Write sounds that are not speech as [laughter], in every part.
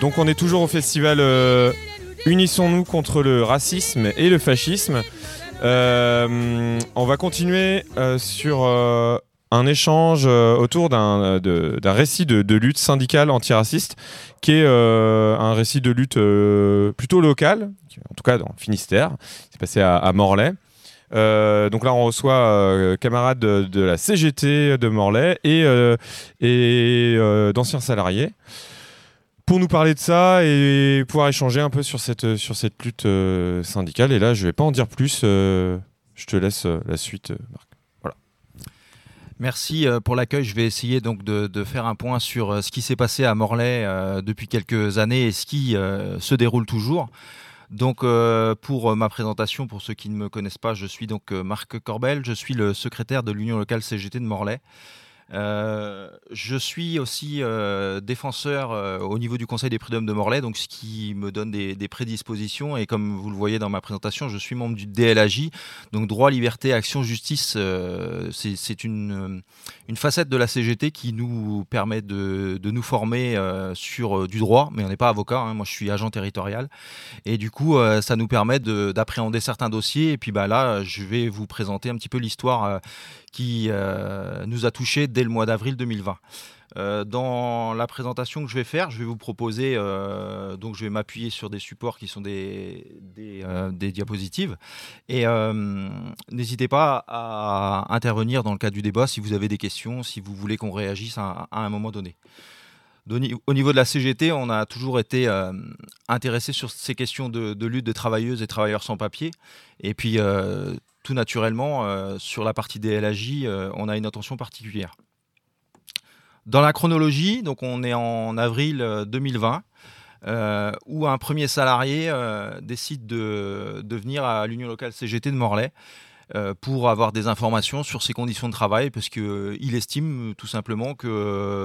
donc on est toujours au festival Unissons-nous contre le racisme et le fascisme. on va continuer sur un échange autour d'un récit de, lutte syndicale antiraciste qui est un récit de lutte plutôt local, en tout cas dans Finistère. C'est passé à Morlaix. Euh, donc là, on reçoit euh, camarades de, la CGT de Morlaix et, euh, d'anciens salariés pour nous parler de ça et pouvoir échanger un peu sur cette, sur cette lutte syndicale. Et là, je ne vais pas en dire plus. je te laisse la suite, Marc. Merci pour l'accueil. Je vais essayer donc de, faire un point sur ce qui s'est passé à Morlaix depuis quelques années et ce qui se déroule toujours. Donc, euh, pour euh, ma présentation, pour ceux qui ne me connaissent pas, je suis donc euh, Marc Corbel, je suis le secrétaire de l'Union locale CGT de Morlaix. Euh, je suis aussi euh, défenseur euh, au niveau du Conseil des prud'hommes de Morlaix, donc ce qui me donne des, prédispositions. Et comme vous le voyez dans ma présentation, je suis membre du DLAJ, donc droit, liberté, action, justice. c'est une, une, facette de la CGT qui nous permet de, de nous former sur du droit, mais on n'est pas avocat. Hein. moi, je suis agent territorial, et du coup, ça nous permet d'appréhender certains dossiers. Et puis, bah là, je vais vous présenter un petit peu l'histoire qui euh, nous a touchés dès le mois d'avril 2020. Euh, dans la présentation que je vais faire, je vais vous proposer, euh, donc je vais m'appuyer sur des supports qui sont des, diapositives. Et n'hésitez pas à intervenir dans le cadre du débat si vous avez des questions, si vous voulez qu'on réagisse à, un moment donné. Au niveau de la CGT, on a toujours été intéressé sur ces questions de, de, lutte des travailleuses et travailleurs sans papier. Et puis, tout naturellement, euh, sur la partie des LAJ, euh, on a une attention particulière. Dans la chronologie, donc on est en avril 2020, euh, où un premier salarié décide de, venir à l'Union locale CGT de Morlaix euh, pour avoir des informations sur ses conditions de travail, parce qu'il euh, estime tout simplement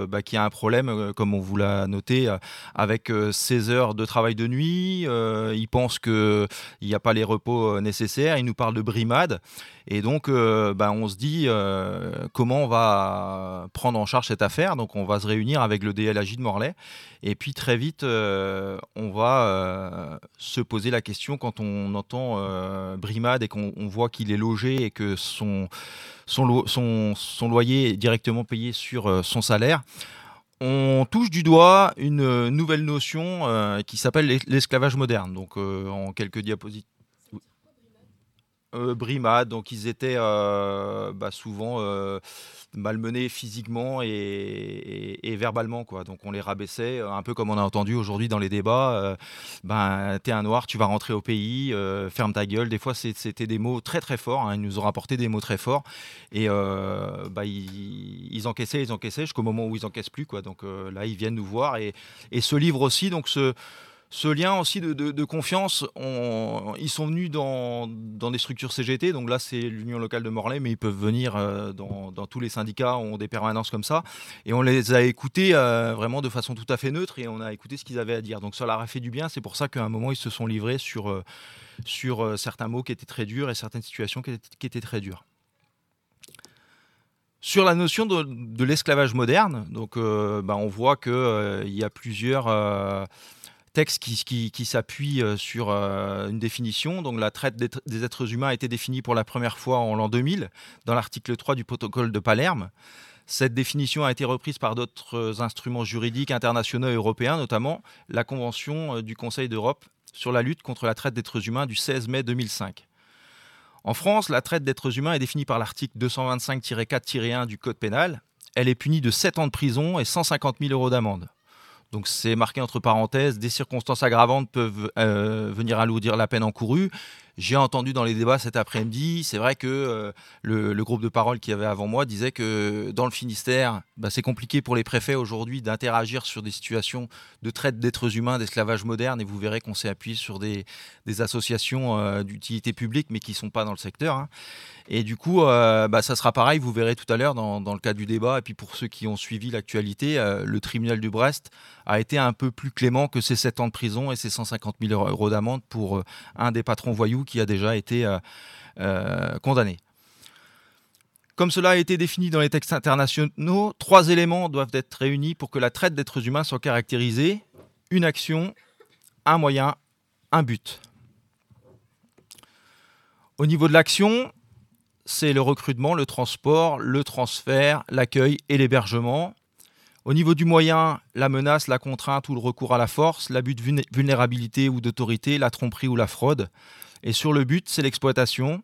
bah, qu'il y a un problème, euh, comme on vous l'a noté, avec 16 heures de travail de nuit. il pense qu'il n'y a pas les repos nécessaires. Il nous parle de brimade. Et donc, bah, on se dit comment on va prendre en charge cette affaire. Donc, on va se réunir avec le DLAJ de Morlaix. Et puis, très vite, on va se poser la question quand on entend brimade et qu'on voit qu'il est logé et que son, son, son, loyer est directement payé sur euh, son salaire, on touche du doigt une nouvelle notion euh, qui s'appelle l'esclavage moderne. Donc, euh, en quelques diapositives. Brimade, donc ils étaient bah, souvent malmenés physiquement et, verbalement. Quoi. Donc on les rabaissait, un peu comme on a entendu aujourd'hui dans les débats. Euh, ben, t'es un noir, tu vas rentrer au pays, euh, ferme ta gueule. Des fois, c'était des mots très très forts. Hein. Ils nous ont rapporté des mots très forts. Et euh, bah, ils, encaissaient, ils encaissaient jusqu'au moment où ils encaissent plus. Quoi. Donc là, ils viennent nous voir. Et, et ce livre aussi, donc ce ce lien aussi de, confiance, ils sont venus dans, des structures CGT, donc là c'est l'Union locale de Morlaix, mais ils peuvent venir euh, dans, tous les syndicats, ont des permanences comme ça, et on les a écoutés euh, vraiment de façon tout à fait neutre, et on a écouté ce qu'ils avaient à dire. Donc ça leur a fait du bien, c'est pour ça qu'à un moment ils se sont livrés sur, euh, certains mots qui étaient très durs et certaines situations qui étaient, très dures. Sur la notion de, l'esclavage moderne, donc, bah, on voit qu'il y a plusieurs texte qui, s'appuie euh, sur euh, une définition. Donc la traite des êtres humains a été définie pour la première fois en l'an 2000 dans l'article 3 du protocole de Palerme. Cette définition a été reprise par d'autres instruments juridiques internationaux et européens, notamment la Convention euh, du Conseil d'Europe sur la lutte contre la traite d'êtres humains du 16 mai 2005. En France, la traite d'êtres humains est définie par l'article 225-4-1 du Code pénal. Elle est punie de 7 ans de prison et 150 000 euros d'amende. Donc c'est marqué entre parenthèses, des circonstances aggravantes peuvent euh, venir alourdir la peine encourue. J'ai entendu dans les débats cet après-midi, c'est vrai que euh, le, groupe de parole qui avait avant moi disait que dans le Finistère, bah, c'est compliqué pour les préfets aujourd'hui d'interagir sur des situations de traite d'êtres humains, d'esclavage moderne, et vous verrez qu'on s'est appuyé sur des, associations euh, d'utilité publique, mais qui ne sont pas dans le secteur. Hein. Et du coup, euh, bah, ça sera pareil, vous verrez tout à l'heure dans, le cadre du débat, et puis pour ceux qui ont suivi l'actualité, le tribunal du Brest a été un peu plus clément que ces 7 ans de prison et ces 150 000 euros d'amende pour un des patrons voyous qui a déjà été euh, euh, condamné. Comme cela a été défini dans les textes internationaux, trois éléments doivent être réunis pour que la traite d'êtres humains soit caractérisée. Une action, un moyen, un but. Au niveau de l'action, c'est le recrutement, le transport, le transfert, l'accueil et l'hébergement. Au niveau du moyen, la menace, la contrainte ou le recours à la force, l'abus de vulnérabilité ou d'autorité, la tromperie ou la fraude. Et sur le but, c'est l'exploitation.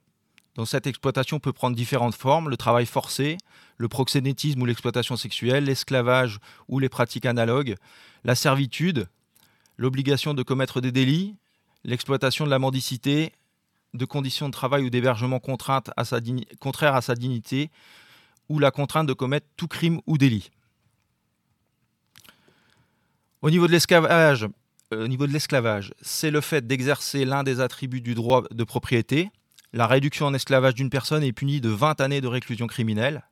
Donc cette exploitation peut prendre différentes formes, le travail forcé, le proxénétisme ou l'exploitation sexuelle, l'esclavage ou les pratiques analogues, la servitude, l'obligation de commettre des délits, l'exploitation de la mendicité, de conditions de travail ou d'hébergement contraires à sa dignité, ou la contrainte de commettre tout crime ou délit. Au niveau de l'esclavage, euh, au niveau de l'esclavage, c'est le fait d'exercer l'un des attributs du droit de propriété. La réduction en esclavage d'une personne est punie de 20 années de réclusion criminelle.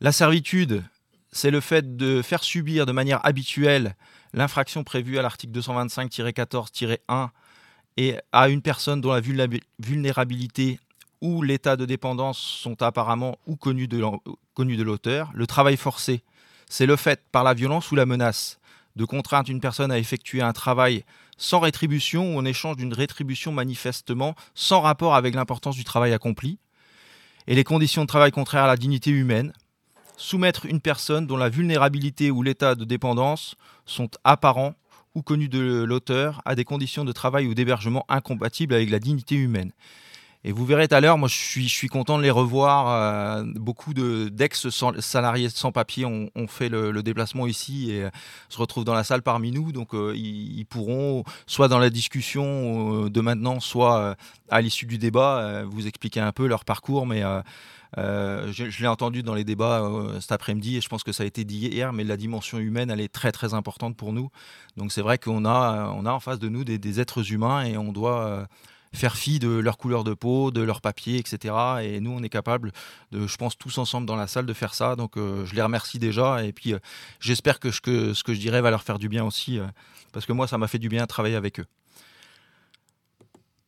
La servitude, c'est le fait de faire subir de manière habituelle l'infraction prévue à l'article 225-14-1 et à une personne dont la vulnérabilité ou l'état de dépendance sont apparemment ou connus de l'auteur. Le travail forcé, c'est le fait, par la violence ou la menace, de contraindre une personne à effectuer un travail sans rétribution ou en échange d'une rétribution manifestement sans rapport avec l'importance du travail accompli. Et les conditions de travail contraires à la dignité humaine, soumettre une personne dont la vulnérabilité ou l'état de dépendance sont apparents ou connus de l'auteur à des conditions de travail ou d'hébergement incompatibles avec la dignité humaine. Et vous verrez tout à l'heure, moi je suis, content de les revoir. Euh, beaucoup d'ex-salariés sans papier ont, fait le, déplacement ici et se retrouvent dans la salle parmi nous. Donc euh, ils, pourront, soit dans la discussion euh, de maintenant, soit à l'issue du débat, vous expliquer un peu leur parcours. Mais je, l'ai entendu dans les débats cet après-midi et je pense que ça a été dit hier, mais la dimension humaine, elle est très très importante pour nous. Donc c'est vrai qu'on a, en face de nous des êtres humains et on doit faire fi de leur couleur de peau, de leur papier, etc. Et nous, on est capable, je pense, tous ensemble dans la salle de faire ça. Donc, euh, je les remercie déjà. Et puis, euh, j'espère que, ce que je dirais va leur faire du bien aussi, euh, parce que moi, ça m'a fait du bien de travailler avec eux.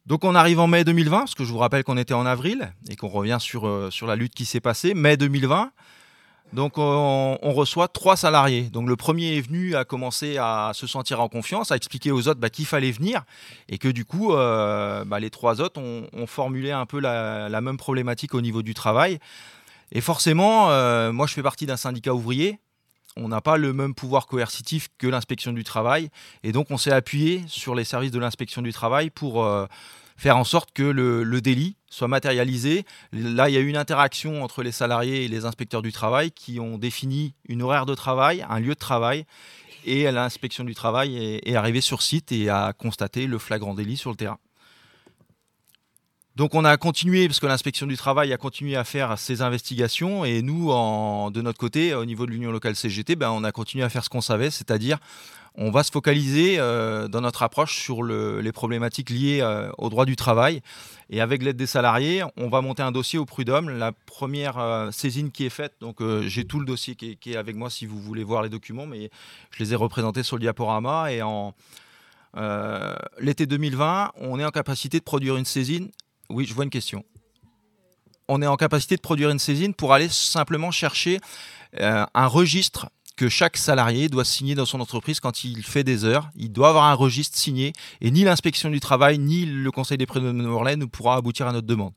Donc, on arrive en mai 2020, parce que je vous rappelle qu'on était en avril et qu'on revient sur, sur la lutte qui s'est passée. Mai 2020. Donc on, reçoit trois salariés. Donc le premier est venu à commencer à se sentir en confiance, à expliquer aux autres bah, qu'il fallait venir et que du coup euh, bah, les trois autres ont, formulé un peu la, même problématique au niveau du travail. Et forcément, euh, moi je fais partie d'un syndicat ouvrier. On n'a pas le même pouvoir coercitif que l'inspection du travail et donc on s'est appuyé sur les services de l'inspection du travail pour euh, faire en sorte que le, délit soit matérialisé. Là, il y a eu une interaction entre les salariés et les inspecteurs du travail qui ont défini une horaire de travail, un lieu de travail, et l'inspection du travail est, est arrivée sur site et a constaté le flagrant délit sur le terrain. Donc on a continué, parce que l'inspection du travail a continué à faire ses investigations, et nous, de notre côté, au niveau de l'Union locale CGT, ben, on a continué à faire ce qu'on savait, c'est-à-dire on va se focaliser euh, dans notre approche sur les problématiques liées euh, au droit du travail. Et avec l'aide des salariés, on va monter un dossier au prud'homme. La première euh, saisine qui est faite, donc j'ai tout le dossier qui est, avec moi si vous voulez voir les documents, mais je les ai représentés sur le diaporama. Et en l'été 2020, on est en capacité de produire une saisine oui, je vois une question. On est en capacité de produire une saisine pour aller simplement chercher un registre que chaque salarié doit signer dans son entreprise quand il fait des heures. Il doit avoir un registre signé et ni l'inspection du travail ni le conseil des prud'hommes de Morlaix ne pourra aboutir à notre demande.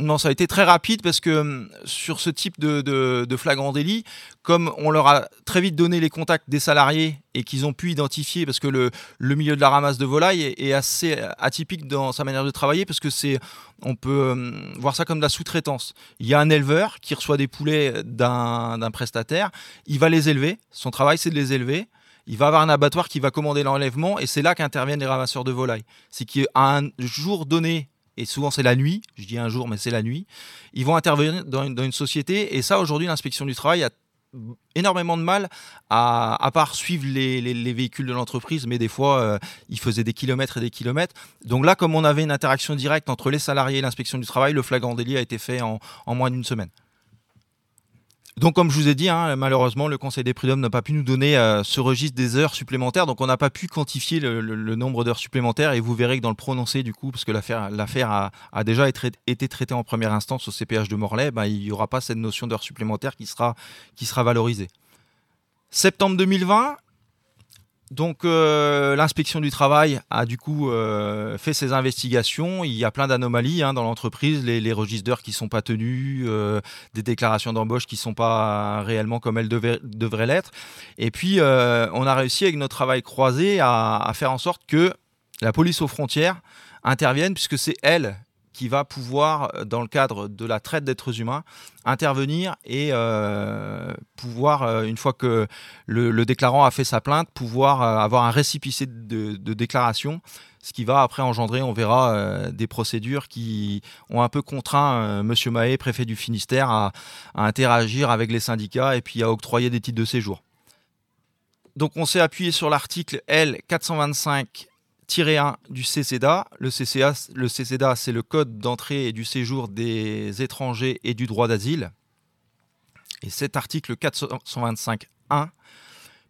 Non, ça a été très rapide parce que hum, sur ce type de, flagrant délit, comme on leur a très vite donné les contacts des salariés et qu'ils ont pu identifier, parce que le, milieu de la ramasse de volailles est, assez atypique dans sa manière de travailler, parce que c'est, on peut hum, voir ça comme de la sous-traitance. Il y a un éleveur qui reçoit des poulets d'un prestataire, il va les élever, son travail c'est de les élever. Il va avoir un abattoir qui va commander l'enlèvement et c'est là qu'interviennent les ramasseurs de volailles. C'est qu'à un jour donné, et souvent c'est la nuit, je dis un jour, mais c'est la nuit, ils vont intervenir dans une, société, et ça aujourd'hui l'inspection du travail a énormément de mal à, à part suivre les, véhicules de l'entreprise, mais des fois, euh, ils faisaient des kilomètres et des kilomètres. Donc là, comme on avait une interaction directe entre les salariés et l'inspection du travail, le flagrant délit a été fait en, moins d'une semaine. Donc, comme je vous ai dit, hein, malheureusement, le Conseil des prud'hommes n'a pas pu nous donner euh, ce registre des heures supplémentaires. Donc, on n'a pas pu quantifier le, nombre d'heures supplémentaires. Et vous verrez que dans le prononcé, du coup, parce que l'affaire a, déjà été, traitée en première instance au CPH de Morlaix, ben, il n'y aura pas cette notion d'heures supplémentaires qui sera, qui sera valorisée. Septembre 2020, donc euh, l'inspection du travail a du coup euh, fait ses investigations. Il y a plein d'anomalies hein, dans l'entreprise, les, registres d'heures qui ne sont pas tenus, euh, des déclarations d'embauche qui ne sont pas réellement comme elles devraient l'être. Et puis on a réussi avec notre travail croisé à, faire en sorte que la police aux frontières intervienne puisque c'est elle qui va pouvoir, euh, dans le cadre de la traite d'êtres humains, intervenir et euh, pouvoir, euh, une fois que le, déclarant a fait sa plainte, pouvoir avoir un récipicé de, déclaration, ce qui va après engendrer, on verra, des procédures qui ont un peu contraint M. Mahé, préfet du Finistère, à, interagir avec les syndicats et puis à octroyer des titres de séjour. Donc on s'est appuyé sur l'article L 425 1 du CCDA. Le CCDA c'est le code d'entrée et du séjour des étrangers et du droit d'asile. Et cet article 425.1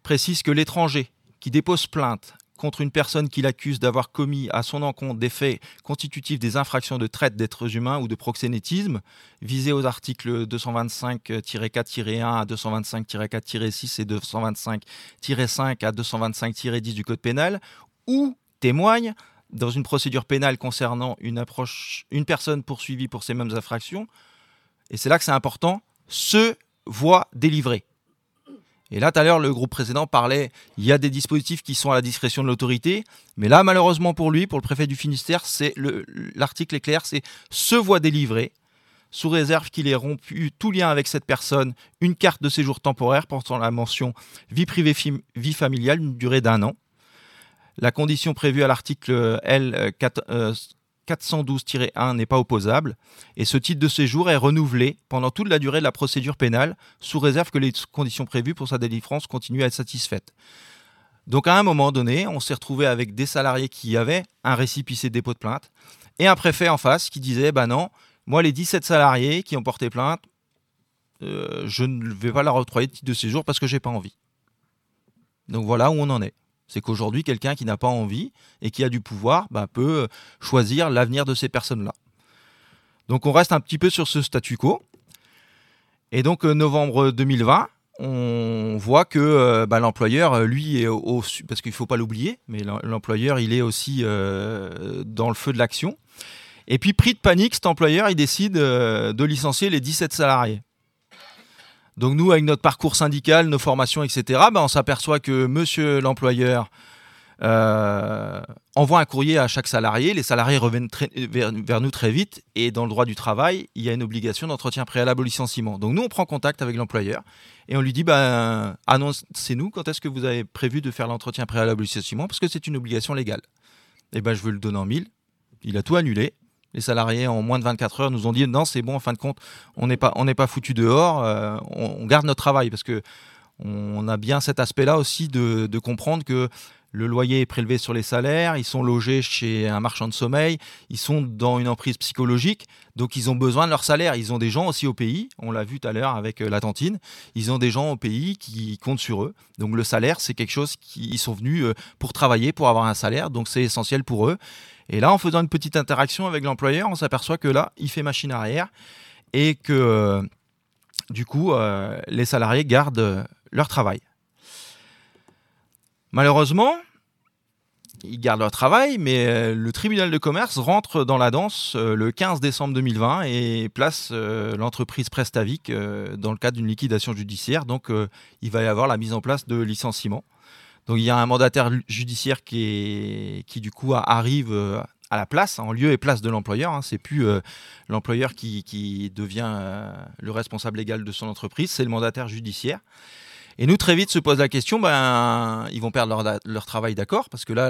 précise que l'étranger qui dépose plainte contre une personne qu'il accuse d'avoir commis à son encontre des faits constitutifs des infractions de traite d'êtres humains ou de proxénétisme, visés aux articles 225-4-1 à 225-4-6 et 225-5 à 225-10 du Code pénal, ou témoigne dans une procédure pénale concernant une, approche, une personne poursuivie pour ces mêmes infractions, et c'est là que c'est important, se voit délivré. Et là, tout à l'heure, le groupe précédent parlait, il y a des dispositifs qui sont à la discrétion de l'autorité, mais là, malheureusement pour lui, pour le préfet du Finistère, c'est l'article est clair, c'est se voit délivré, sous réserve qu'il ait rompu tout lien avec cette personne, une carte de séjour temporaire portant la mention vie privée, vie familiale, une durée d'un an, la condition prévue à l'article L 412-1 euh, n'est pas opposable et ce titre de séjour est renouvelé pendant toute la durée de la procédure pénale sous réserve que les conditions prévues pour sa délivrance continuent à être satisfaites. Donc à un moment donné, on s'est retrouvé avec des salariés qui avaient un récipicé de dépôt de plainte et un préfet en face qui disait bah non, moi les 17 salariés qui ont porté plainte, euh, je ne vais pas leur octroyer de titre de séjour parce que j'ai pas envie. Donc voilà où on en est. C'est qu'aujourd'hui, quelqu'un qui n'a pas envie et qui a du pouvoir bah, peut choisir l'avenir de ces personnes-là. Donc on reste un petit peu sur ce statu quo. Et donc euh, novembre 2020, on voit que euh, bah, l'employeur, euh, lui, est au, parce qu'il ne faut pas l'oublier, mais l'employeur, il est aussi dans le feu de l'action. Et puis, pris de panique, cet employeur, il décide de licencier les 17 salariés. Donc nous, avec notre parcours syndical, nos formations, etc., ben, on s'aperçoit que monsieur l'employeur euh, envoie un courrier à chaque salarié. Les salariés reviennent vers, nous très vite. Et dans le droit du travail, il y a une obligation d'entretien préalable au licenciement. Donc nous, on prend contact avec l'employeur et on lui dit, ben, annoncez-nous quand est-ce que vous avez prévu de faire l'entretien préalable au licenciement, parce que c'est une obligation légale. Et eh ben, je veux le donner en mille. Il a tout annulé les salariés en moins de 24 heures nous ont dit non c'est bon en fin de compte on n'est pas on n'est pas foutu dehors euh, on, garde notre travail parce que on a bien cet aspect là aussi de, comprendre que le loyer est prélevé sur les salaires, ils sont logés chez un marchand de sommeil, ils sont dans une emprise psychologique, donc ils ont besoin de leur salaire. Ils ont des gens aussi au pays, on l'a vu tout à l'heure avec euh, la tantine, ils ont des gens au pays qui comptent sur eux. Donc le salaire, c'est quelque chose qu'ils sont venus euh, pour travailler, pour avoir un salaire, donc c'est essentiel pour eux. Et là, en faisant une petite interaction avec l'employeur, on s'aperçoit que là, il fait machine arrière et que euh, du coup, euh, les salariés gardent euh, leur travail. Malheureusement, ils gardent leur travail, mais le tribunal de commerce rentre dans la danse le 15 décembre 2020 et place l'entreprise Prestavic dans le cadre d'une liquidation judiciaire. Donc, il va y avoir la mise en place de licenciements. Donc il y a un mandataire judiciaire qui, du coup arrive euh, à la place, en lieu et place de l'employeur. Hein. C'est plus euh, l'employeur qui, devient euh, le responsable légal de son entreprise, c'est le mandataire judiciaire. Et nous, très vite, se pose la question, ben, ils vont perdre leur, travail, d'accord, parce que là,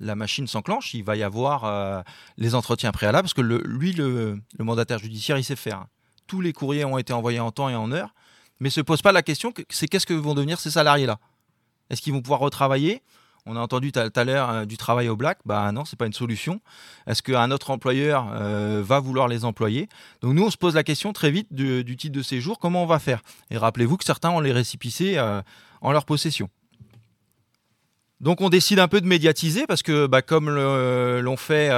la, machine s'enclenche, il va y avoir les entretiens préalables, parce que lui, le, mandataire judiciaire, il sait faire. Tous les courriers ont été envoyés en temps et en heure, mais se pose pas la question, c'est qu'est-ce que vont devenir ces salariés-là? Est-ce qu'ils vont pouvoir retravailler? On a entendu tout à l'heure euh, du travail au black. Bah non, c'est pas une solution. Est-ce qu'un autre employeur euh, va vouloir les employer? Donc nous, on se pose la question très vite du, titre de séjour. Comment on va faire? Et rappelez-vous que certains ont les récipicés en leur possession. Donc on décide un peu de médiatiser parce que bah, comme l'ont fait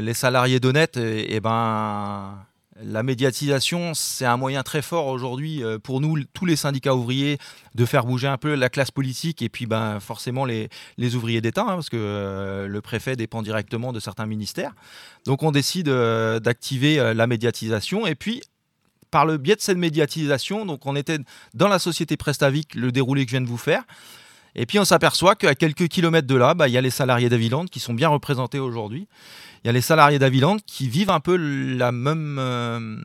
les salariés d'Honnête, et, et ben la médiatisation, c'est un moyen très fort aujourd'hui euh, pour nous, tous les syndicats ouvriers, de faire bouger un peu la classe politique et puis ben, forcément les, ouvriers d'État, hein, parce que euh, le préfet dépend directement de certains ministères. Donc on décide euh, d'activer la médiatisation et puis par le biais de cette médiatisation, donc on était dans la société Prestavic, le déroulé que je viens de vous faire, et puis on s'aperçoit qu'à quelques kilomètres de là, bah, il y a les salariés d'Aviland qui sont bien représentés aujourd'hui. Il y a les salariés d'Aviland qui vivent un peu la même, euh,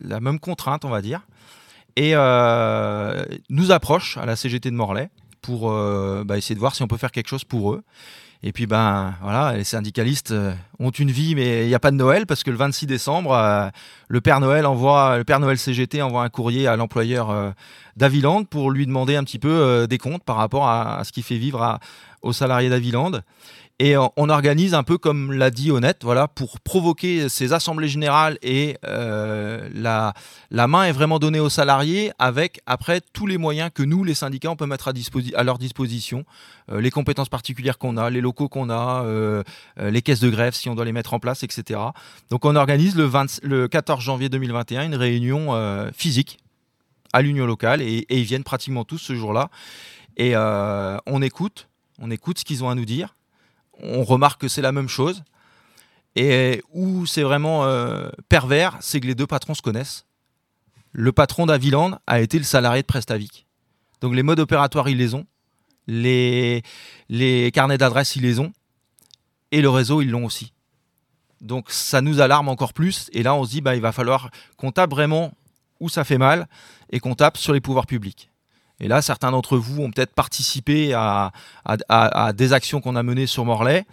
la même contrainte, on va dire, et euh, nous approchent à la CGT de Morlaix pour euh, bah, essayer de voir si on peut faire quelque chose pour eux. Et puis ben voilà, les syndicalistes euh, ont une vie, mais il n'y a pas de Noël parce que le 26 décembre, euh, le Père Noël envoie, le Père Noël CGT envoie un courrier à l'employeur euh, d'Aviland pour lui demander un petit peu des comptes par rapport à, ce qui fait vivre aux salariés d'Aviland. Et on organise un peu comme l'a dit Honnête, voilà, pour provoquer ces assemblées générales et euh, la, la main est vraiment donnée aux salariés avec après tous les moyens que nous, les syndicats, on peut mettre à, leur disposition, euh, les compétences particulières qu'on a, les locaux qu'on a, euh, les caisses de grève si on doit les mettre en place, etc. Donc on organise le, le 14 janvier 2021 une réunion physique à l'union locale et, et, ils viennent pratiquement tous ce jour-là. Et on écoute, on écoute ce qu'ils ont à nous dire on remarque que c'est la même chose. Et où c'est vraiment euh, pervers, c'est que les deux patrons se connaissent. Le patron d'Aviland a été le salarié de Prestavic. Donc les modes opératoires, ils les ont. Les, les carnets d'adresse, ils les ont. Et le réseau, ils l'ont aussi. Donc ça nous alarme encore plus. Et là, on se dit, bah, il va falloir qu'on tape vraiment où ça fait mal et qu'on tape sur les pouvoirs publics. Et là, certains d'entre vous ont peut-être participé à, des actions qu'on a menées sur Morlaix.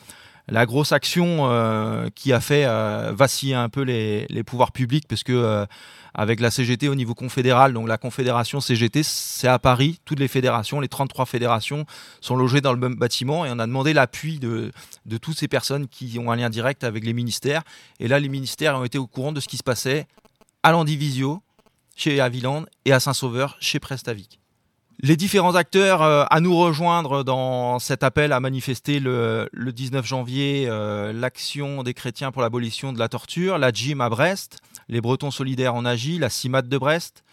La grosse action euh, qui a fait euh, vaciller un peu les, pouvoirs publics, parce que euh, avec la CGT au niveau confédéral, donc la confédération CGT, c'est à Paris, toutes les fédérations, les 33 fédérations sont logées dans le même bâtiment, et on a demandé l'appui de, de toutes ces personnes qui ont un lien direct avec les ministères. Et là, les ministères ont été au courant de ce qui se passait à l'Andivisio, chez Aviland, et à Saint-Sauveur, chez Prestavic les différents acteurs euh, à nous rejoindre dans cet appel à manifester le, 19 janvier euh, l'action des chrétiens pour l'abolition de la torture, la GIM à Brest, les Bretons solidaires en Agie, la CIMAT de Brest,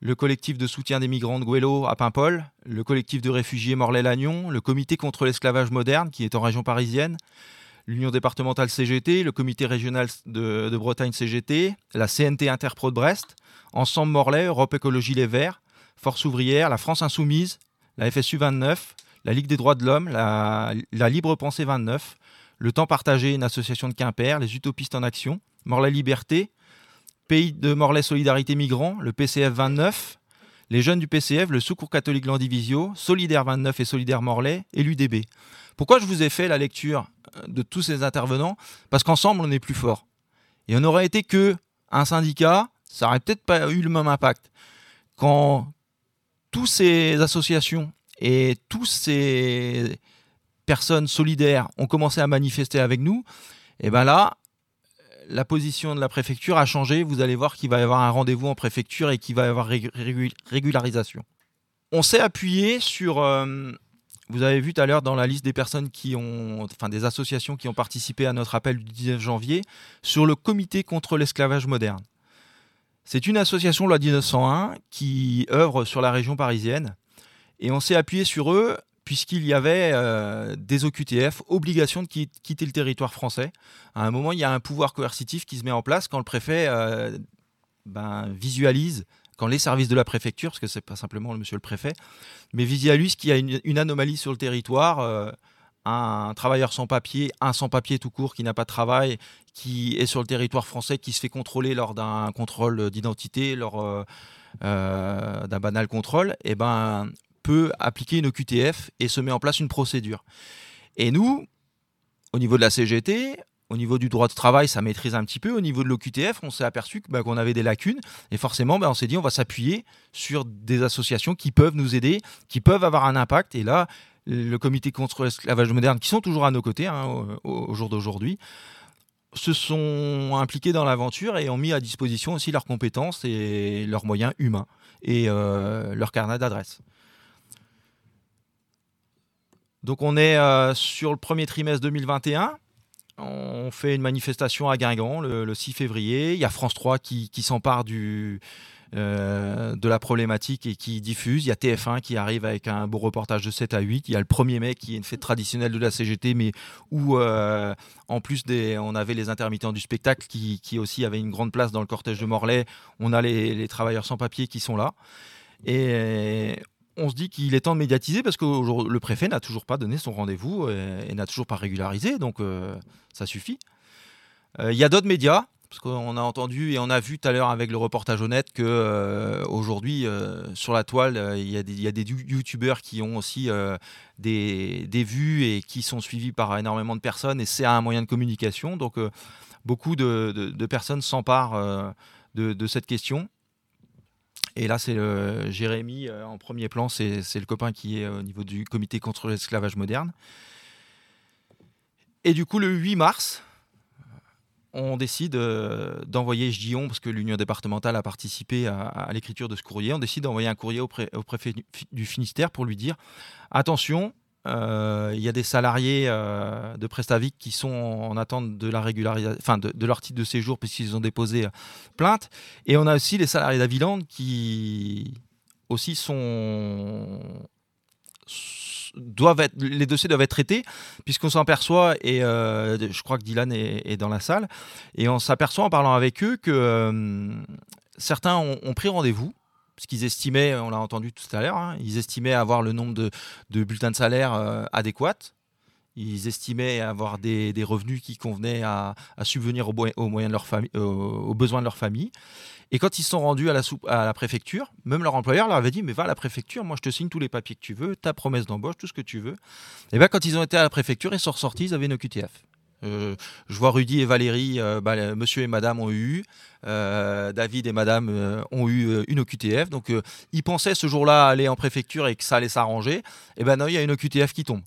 le collectif de soutien des migrants de Guélo à Paimpol, le collectif de réfugiés Morlaix-Lagnon, le comité contre l'esclavage moderne qui est en région parisienne, l'Union départementale CGT, le comité régional de, de Bretagne CGT, la CNT Interpro de Brest, Ensemble Morlaix, Europe Écologie Les Verts, Force ouvrière, la France insoumise, la FSU 29, la Ligue des droits de l'homme, la, Libre Pensée 29, le Temps partagé, une association de Quimper, les Utopistes en action, Morlaix Liberté, Pays de Morlaix Solidarité Migrants, le PCF 29, les jeunes du PCF, le Secours catholique Landivisio, Solidaire 29 et Solidaire Morlaix et l'UDB. Pourquoi je vous ai fait la lecture euh, de tous ces intervenants? Parce qu'ensemble, on est plus fort. Et on aurait été que un syndicat, ça aurait peut-être pas eu le même impact. Quand toutes ces associations et toutes ces personnes solidaires ont commencé à manifester avec nous, et bien là, la position de la préfecture a changé. Vous allez voir qu'il va y avoir un rendez-vous en préfecture et qu'il va y avoir régularisation. On s'est appuyé sur. Euh, vous avez vu tout à l'heure dans la liste des personnes qui ont, enfin des associations qui ont participé à notre appel du 19 janvier, sur le comité contre l'esclavage moderne. C'est une association loi 1901 qui œuvre sur la région parisienne et on s'est appuyé sur eux puisqu'il y avait euh, des OQTF, obligation de quitter le territoire français. À un moment, il y a un pouvoir coercitif qui se met en place quand le préfet euh, ben, visualise, quand les services de la préfecture, parce que c'est pas simplement le monsieur le préfet, mais visualise qu'il y a une, anomalie sur le territoire. Euh, un travailleur sans papier, un sans papier tout court qui n'a pas de travail, qui est sur le territoire français, qui se fait contrôler lors d'un contrôle d'identité, lors euh, euh, d'un banal contrôle, et eh ben, peut appliquer une OQTF et se met en place une procédure. Et nous, au niveau de la CGT, au niveau du droit de travail, ça maîtrise un petit peu. Au niveau de l'OQTF, on s'est aperçu bah, qu'on avait des lacunes. Et forcément, bah, on s'est dit, on va s'appuyer sur des associations qui peuvent nous aider, qui peuvent avoir un impact. Et là, le comité contre l'esclavage moderne, qui sont toujours à nos côtés hein, au, jour d'aujourd'hui, se sont impliqués dans l'aventure et ont mis à disposition aussi leurs compétences et leurs moyens humains et euh, leur carnet d'adresse. Donc on est euh, sur le premier trimestre 2021. On fait une manifestation à Guingamp le, 6 février. Il y a France 3 qui s'empare du, euh, de la problématique et qui diffuse. Il y a TF1 qui arrive avec un beau reportage de 7 à 8. Il y a le 1er mai qui est une fête traditionnelle de la CGT, mais où euh, en plus on avait les intermittents du spectacle qui, aussi avaient une grande place dans le cortège de Morlaix. On a les, travailleurs sans papier qui sont là. Et on se dit qu'il est temps de médiatiser parce que le préfet n'a toujours pas donné son rendez-vous et, n'a toujours pas régularisé, donc euh, ça suffit. Il y a d'autres médias parce qu'on a entendu et on a vu tout à l'heure avec le reportage honnête que euh, aujourd'hui euh, sur la toile euh, il y, a des youtubeurs qui ont aussi des, vues et qui sont suivis par énormément de personnes et c'est un moyen de communication. Donc beaucoup de, personnes s'emparent de, cette question. Et là c'est Jérémy en premier plan c'est le copain qui est au niveau du comité contre l'esclavage moderne. Et du coup le 8 mars on décide euh, d'envoyer, je dis parce que l'Union départementale a participé à, l'écriture de ce courrier, on décide d'envoyer un courrier au, préfet du Finistère pour lui dire attention, euh, il y a des salariés euh, de Prestavic qui sont en attente de la enfin de, leur titre de séjour puisqu'ils ont déposé plainte, et on a aussi les salariés d'Aviland qui aussi sont les dossiers doivent être traités, puisqu'on s'aperçoit, et euh, je crois que Dylan est, dans la salle, et on s'aperçoit en parlant avec eux que euh, certains ont, pris rendez-vous, ce qu'ils estimaient, on l'a entendu tout à l'heure, hein, ils estimaient avoir le nombre de, bulletins de salaire euh, adéquats. Ils estimaient avoir des, revenus qui convenaient à, subvenir aux, moyens de leur famille, aux besoins de leur famille. Et quand ils sont rendus à la, préfecture, même leur employeur leur avait dit Mais va à la préfecture, moi je te signe tous les papiers que tu veux, ta promesse d'embauche, tout ce que tu veux. Et bien quand ils ont été à la préfecture, ils sont ressortis, ils avaient une OQTF. Euh, je vois Rudy et Valérie, euh, bah, monsieur et madame ont eu, euh, David et madame ont eu une OQTF. Donc ils pensaient ce jour-là aller en préfecture et que ça allait s'arranger. Et ben non, il y a une OQTF qui tombe.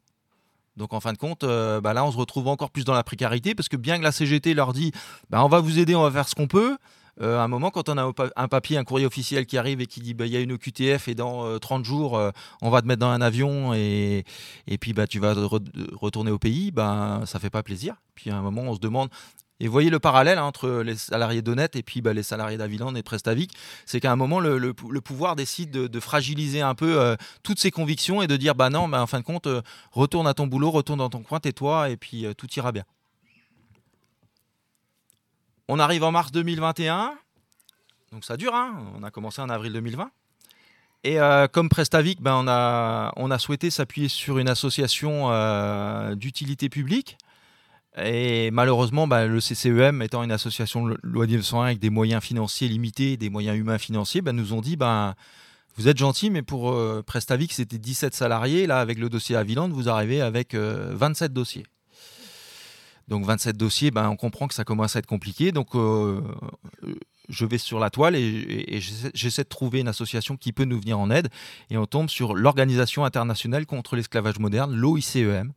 Donc en fin de compte, bah, là on se retrouve encore plus dans la précarité parce que bien que la CGT leur dit bah, on va vous aider, on va faire ce qu'on peut, euh, à un moment, quand on a un papier, un courrier officiel qui arrive et qui dit bah, il y a une OQTF et dans 30 euh, jours, euh, on va te mettre dans un avion et, et puis bah, tu vas retourner au pays, bah, ça fait pas plaisir. Puis à un moment, on se demande. Et voyez le parallèle entre les salariés d'Honnête et puis bah, les salariés d'Aviland et Prestavic, c'est qu'à un moment, le, pouvoir décide de, fragiliser un peu toutes ses convictions et de dire bah non, bah, en fin de compte, retourne à ton boulot, retourne dans ton coin, tais-toi et puis tout ira bien. On arrive en mars 2021. Donc ça dure, hein. on a commencé en avril 2020. Et euh, comme Prestavic, ben, on, a, souhaité s'appuyer sur une association euh, d'utilité publique. Et malheureusement, ben, le CCEM, étant une association loi 1901 avec des moyens financiers limités, des moyens humains financiers, ben, nous ont dit ben, vous êtes gentil, mais pour euh, Prestavic, c'était 17 salariés. Là, avec le dossier à Villand, vous arrivez avec 27 dossiers. Donc 27 dossiers, on comprend que ça commence à être compliqué. Donc euh, je vais sur la toile et, j'essaie de trouver une association qui peut nous venir en aide. Et on tombe sur l'Organisation internationale contre l'esclavage moderne, l'OICEM,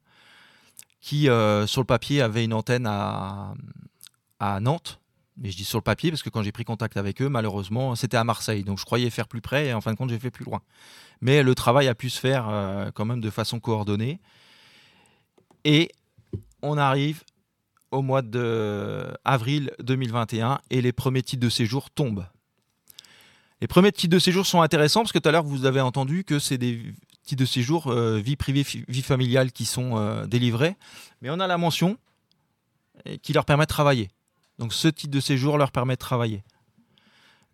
qui euh, sur le papier avait une antenne à, Nantes. Mais je dis sur le papier parce que quand j'ai pris contact avec eux, malheureusement, c'était à Marseille. Donc je croyais faire plus près et en fin de compte, j'ai fait plus loin. Mais le travail a pu se faire euh, quand même de façon coordonnée. Et on arrive au mois d'avril 2021 et les premiers titres de séjour tombent. Les premiers titres de séjour sont intéressants parce que tout à l'heure vous avez entendu que c'est des de séjour euh, vie privée, vie familiale qui sont euh, délivrés, mais on a la mention qui leur permet de travailler. Donc ce titre de séjour leur permet de travailler.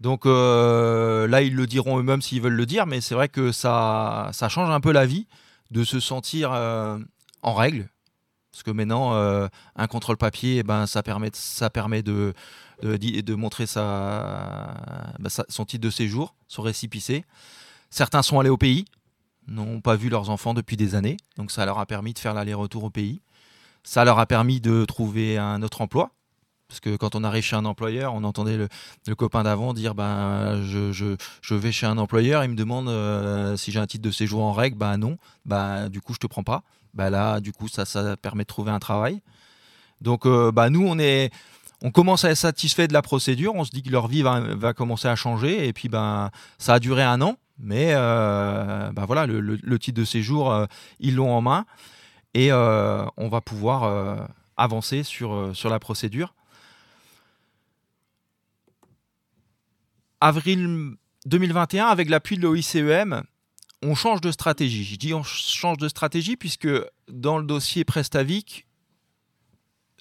Donc euh, là, ils le diront eux-mêmes s'ils veulent le dire, mais c'est vrai que ça, ça change un peu la vie de se sentir en règle, parce que maintenant, euh, un contrôle papier, eh ben, ça permet, ça permet de, de, montrer bah, sa, son titre de séjour, son récipicé. Certains sont allés au pays, n'ont pas vu leurs enfants depuis des années, donc ça leur a permis de faire l'aller-retour au pays. Ça leur a permis de trouver un autre emploi, Parce que quand on arrive chez un employeur, on entendait le, copain d'avant dire ben, je, vais chez un employeur, il me demande euh, si j'ai un titre de séjour en règle. Ben non, ben, du coup, je te prends pas. Ben là, du coup, ça, ça permet de trouver un travail. Donc, euh, ben, nous, on, est, on commence à être satisfait de la procédure. On se dit que leur vie va, commencer à changer. Et puis, ben, ça a duré un an. Mais euh, ben voilà, le, titre de séjour, ils l'ont en main. Et on va pouvoir avancer sur, sur la procédure. avril 2021, avec l'appui de l'OICEM, on change de stratégie. Je dis on change de stratégie puisque dans le dossier Prestavic,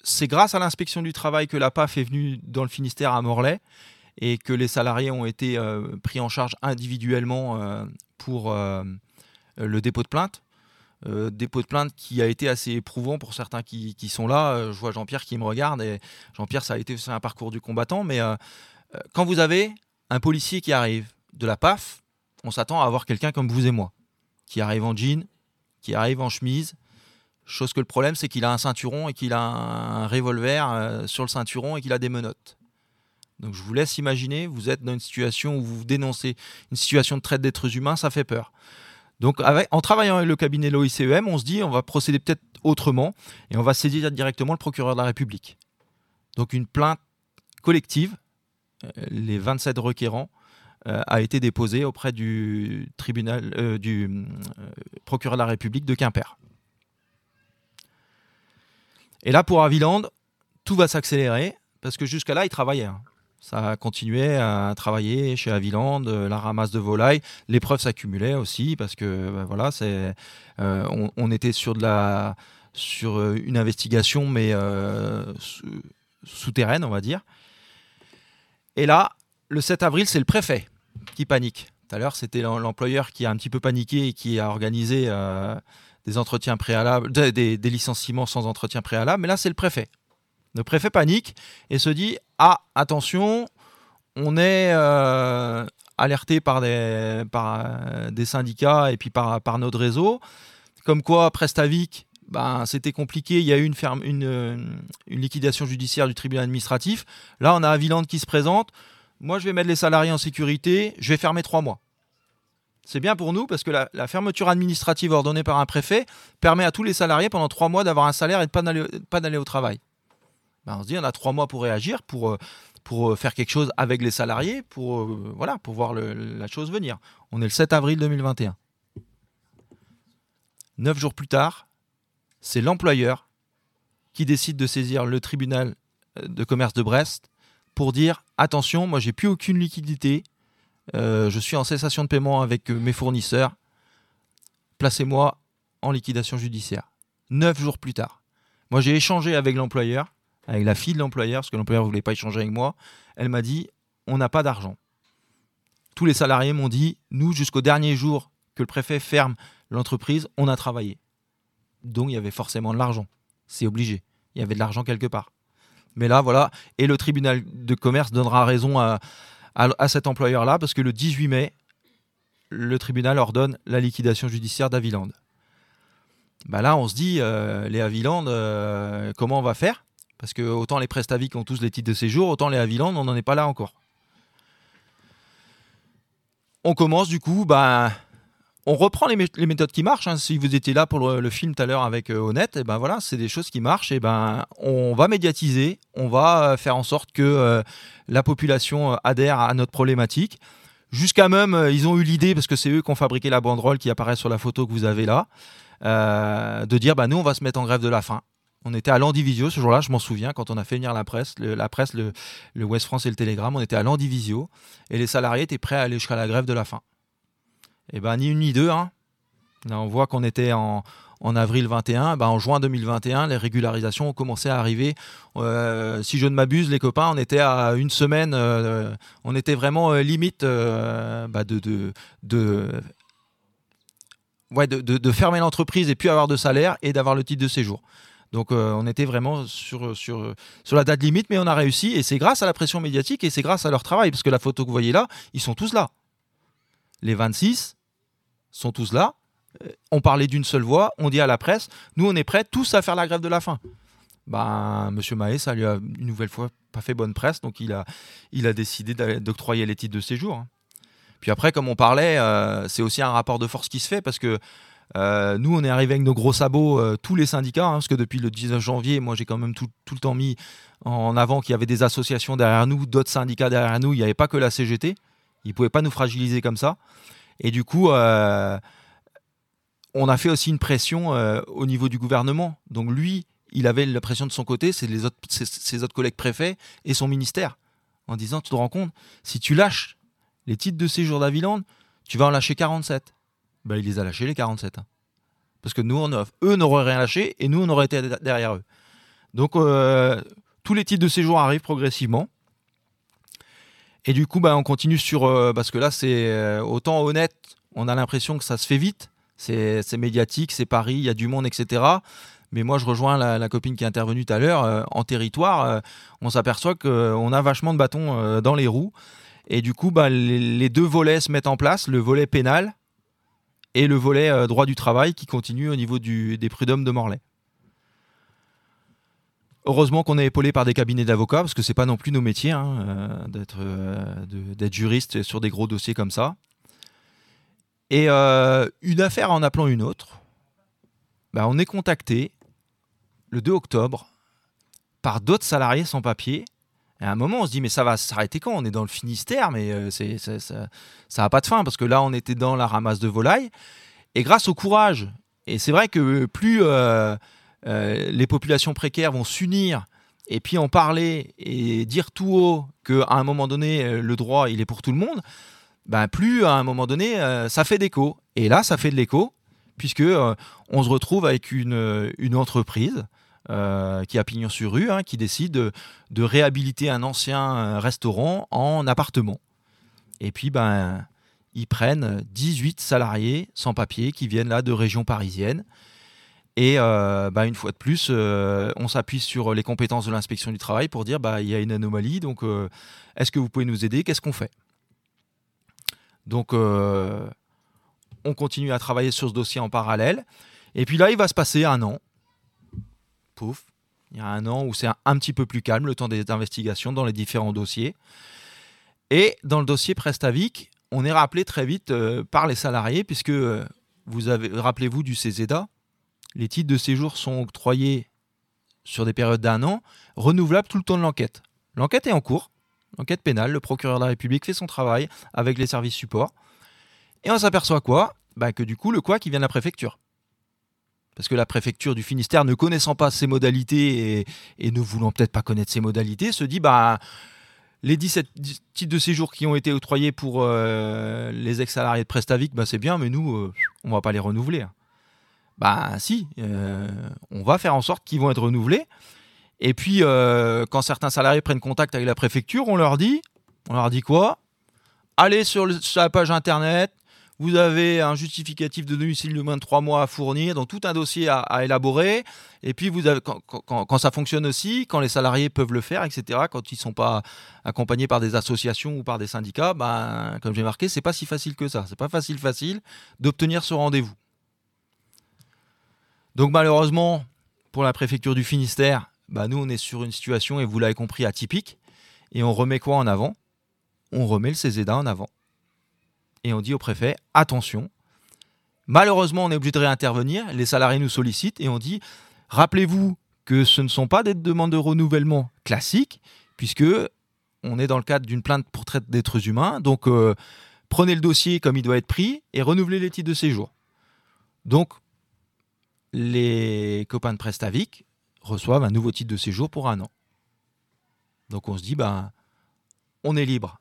c'est grâce à l'inspection du travail que la PAF est venue dans le Finistère à Morlaix et que les salariés ont été euh, pris en charge individuellement euh, pour euh, le dépôt de plainte. dépôt de plainte qui a été assez éprouvant pour certains qui, qui sont là. je vois Jean-Pierre qui me regarde et Jean-Pierre, ça a été un parcours du combattant. Mais quand vous avez un policier qui arrive de la PAF, on s'attend à avoir quelqu'un comme vous et moi, qui arrive en jean, qui arrive en chemise. Chose que le problème, c'est qu'il a un ceinturon et qu'il a un revolver euh, sur le ceinturon et qu'il a des menottes. Donc je vous laisse imaginer, vous êtes dans une situation où vous dénoncez une situation de traite d'êtres humains, ça fait peur. Donc en travaillant avec le cabinet l'OICEM, on se dit on va procéder peut-être autrement et on va saisir directement le procureur de la République. Donc une plainte collective les 27 requérants euh, a été déposé auprès du tribunal euh, du euh, procureur de la République de Quimper. Et là, pour Aviland, tout va s'accélérer parce que jusqu'à là, il travaillait. Hein. Ça a continué à travailler chez Aviland, la ramasse de volailles. Les preuves s'accumulaient aussi parce que ben voilà, c'est, on, était sur de la, sur une investigation mais souterraine, on va dire. Et là, le 7 avril, c'est le préfet qui panique. Tout à l'heure, c'était l'employeur qui a un petit peu paniqué et qui a organisé euh, des entretiens préalables, des, licenciements sans entretien préalable. Mais là, c'est le préfet. Le préfet panique et se dit Ah, attention, on est euh, alerté par euh, des syndicats et puis par, notre réseau. Comme quoi, Prestavic ben, c'était compliqué. Il y a eu une, ferme, une, liquidation judiciaire du tribunal administratif. Là, on a Aviland qui se présente. Moi, je vais mettre les salariés en sécurité. Je vais fermer trois mois. C'est bien pour nous parce que la, fermeture administrative ordonnée par un préfet permet à tous les salariés pendant trois mois d'avoir un salaire et de ne pas d'aller au travail. Ben, on se dit, on a trois mois pour réagir, pour, euh, euh, faire quelque chose avec les salariés, pour, voilà, pour voir la chose venir. On est le 7 avril 2021. Neuf jours plus tard, c'est l'employeur qui décide de saisir le tribunal euh, de commerce de Brest pour dire attention, moi j'ai plus aucune liquidité, euh, je suis en cessation de paiement avec euh, mes fournisseurs, placez-moi en liquidation judiciaire. Neuf jours plus tard. Moi j'ai échangé avec l'employeur, avec la fille de l'employeur, parce que l'employeur ne voulait pas échanger avec moi. Elle m'a dit on n'a pas d'argent. Tous les salariés m'ont dit nous, jusqu'au dernier jour que le préfet ferme l'entreprise, on a travaillé donc il y avait forcément de l'argent. C'est obligé. Il y avait de l'argent quelque part. Mais là, voilà. Et le tribunal de commerce donnera raison à, cet employeur-là, parce que le 18 mai, le tribunal ordonne la liquidation judiciaire d'Aviland. Bah là, on se dit, euh, les Aviland, euh, comment on va faire? Parce que autant les Prestavic ont tous les titres de séjour, autant les Aviland, on n'en est pas là encore. On commence du coup, bah, on reprend les, méthodes qui marchent. Hein. Si vous étiez là pour le, film tout à l'heure avec euh, Honnête, et eh ben voilà, c'est des choses qui marchent. Et ben on va médiatiser, on va euh, faire en sorte que euh, la population adhère à notre problématique. Jusqu'à même, ils ont eu l'idée, parce que c'est eux qui ont fabriqué la banderole qui apparaît sur la photo que vous avez là, de dire bah, nous, on va se mettre en grève de la faim. On était à l'Andivisio ce jour-là, je m'en souviens, quand on a fait venir la presse, le, la presse, le, le West France et le Télégramme, on était à l'Andivisio et les salariés étaient prêts à aller jusqu'à la grève de la faim. Eh ben, ni une ni deux. Hein. On voit qu'on était en, avril 21. Ben, en juin 2021, les régularisations ont commencé à arriver. Euh, si je ne m'abuse, les copains, on était à une semaine. Euh, on était vraiment euh, limite bah, de, fermer l'entreprise et puis avoir de salaire et d'avoir le titre de séjour. Donc on était vraiment sur la date limite, mais on a réussi et c'est grâce à la pression médiatique et c'est grâce à leur travail, parce que la photo que vous voyez là, ils sont tous là les 26 sont tous là. Euh, on parlait d'une seule voix, on dit à la presse, nous on est prêts tous à faire la grève de la faim. bah, Monsieur Mahé, ça lui a une nouvelle fois pas fait bonne presse, donc il a, décidé d'octroyer les titres de séjour. Hein. Puis après, comme on parlait, euh, c'est aussi un rapport de force qui se fait parce que euh, nous, on est arrivé avec nos gros sabots, tous les syndicats, hein, parce que depuis le 19 janvier, moi j'ai quand même tout, le temps mis en avant qu'il y avait des associations derrière nous, d'autres syndicats derrière nous, il n'y avait pas que la CGT, ils ne pouvaient pas nous fragiliser comme ça. Et du coup, on a fait aussi une pression au niveau du gouvernement. Donc lui, il avait la pression de son côté, c'est ses autres collègues préfets et son ministère, en disant, tu te rends compte, si tu lâches les titres de séjour d'Aviland, tu vas en lâcher 47. Ben, il les a lâchés, les 47. Hein. Parce que nous, on eux n'auraient rien lâché et nous, on aurait été derrière eux. Donc, euh, tous les titres de séjour arrivent progressivement. Et du coup, ben, on continue sur. Euh, parce que là, c'est euh, autant honnête, on a l'impression que ça se fait vite. C'est médiatique, c'est Paris, il y a du monde, etc. Mais moi, je rejoins la, copine qui est intervenue tout à l'heure. en territoire, on s'aperçoit qu'on a vachement de bâtons dans les roues. Et du coup, bah, les, deux volets se mettent en place, le volet pénal et le volet euh, droit du travail qui continue au niveau des prud'hommes de Morlaix. Heureusement qu'on est épaulé par des cabinets d'avocats, parce que ce n'est pas non plus nos métiers hein, euh, euh, d'être juriste sur des gros dossiers comme ça. Et une affaire en appelant une autre, bah, on est contacté le 2 octobre par d'autres salariés sans papier à un moment, on se dit, mais ça va s'arrêter quand? On est dans le Finistère, mais euh, c'est, ça n'a pas de fin, parce que là, on était dans la ramasse de volailles. Et grâce au courage, et c'est vrai que plus euh, euh, les populations précaires vont s'unir et puis en parler et dire tout haut qu'à un moment donné, le droit, il est pour tout le monde, ben plus à un moment donné, ça fait d'écho. Et là, ça fait de l'écho, puisque on se retrouve avec une, une entreprise euh, qui a pignon sur rue, hein, qui décide de, réhabiliter un ancien euh, restaurant en appartement. Et puis, ben, ils prennent 18 salariés sans papier qui viennent là de régions parisiennes. Et euh, ben, une fois de plus, on s'appuie sur les compétences de l'inspection du travail pour dire bah, il y a une anomalie, donc est-ce que vous pouvez nous aider? Qu'est-ce qu'on fait? Donc, on continue à travailler sur ce dossier en parallèle. Et puis là, il va se passer un an. Pouf, il y a un an où c'est un, petit peu plus calme, le temps des investigations dans les différents dossiers. Et dans le dossier Prestavic, on est rappelé très vite euh, par les salariés, puisque euh, vous avez, rappelez-vous du CZA, les titres de séjour sont octroyés sur des périodes d'un an, renouvelables tout le temps de l'enquête. L'enquête est en cours, l'enquête pénale, le procureur de la République fait son travail avec les services supports, et on s'aperçoit quoi? Bah, Que du coup, le quoi qui vient de la préfecture parce que la préfecture du Finistère, ne connaissant pas ses modalités et, ne voulant peut-être pas connaître ses modalités, se dit bah les 17 titres de séjour qui ont été octroyés pour euh, les ex-salariés de Prestavic, bah, c'est bien, mais nous, euh, on va pas les renouveler. Bah si, euh, on va faire en sorte qu'ils vont être renouvelés. Et puis, quand certains salariés prennent contact avec la préfecture, on leur dit, on leur dit quoi? Allez sur la page internet, vous avez un justificatif de domicile de moins de trois mois à fournir, donc tout un dossier à, élaborer. Et puis, vous avez, quand, ça fonctionne aussi, quand les salariés peuvent le faire, etc., quand ils ne sont pas accompagnés par des associations ou par des syndicats, ben, comme j'ai marqué, c'est pas si facile que ça. C'est pas facile, facile d'obtenir ce rendez-vous. Donc, malheureusement, pour la préfecture du Finistère, ben, nous, on est sur une situation, et vous l'avez compris, atypique. Et on remet quoi en avant? On remet le CESEDA en avant et on dit au préfet attention. Malheureusement, on est obligé de réintervenir. Les salariés nous sollicitent et on dit rappelez-vous que ce ne sont pas des demandes de renouvellement classiques, puisque on est dans le cadre d'une plainte pour traite d'êtres humains. Donc, euh, prenez le dossier comme il doit être pris et renouvelez les titres de séjour. Donc, les copains de Prestavic reçoivent un nouveau titre de séjour pour un an. Donc, on se dit, ben, on est libre.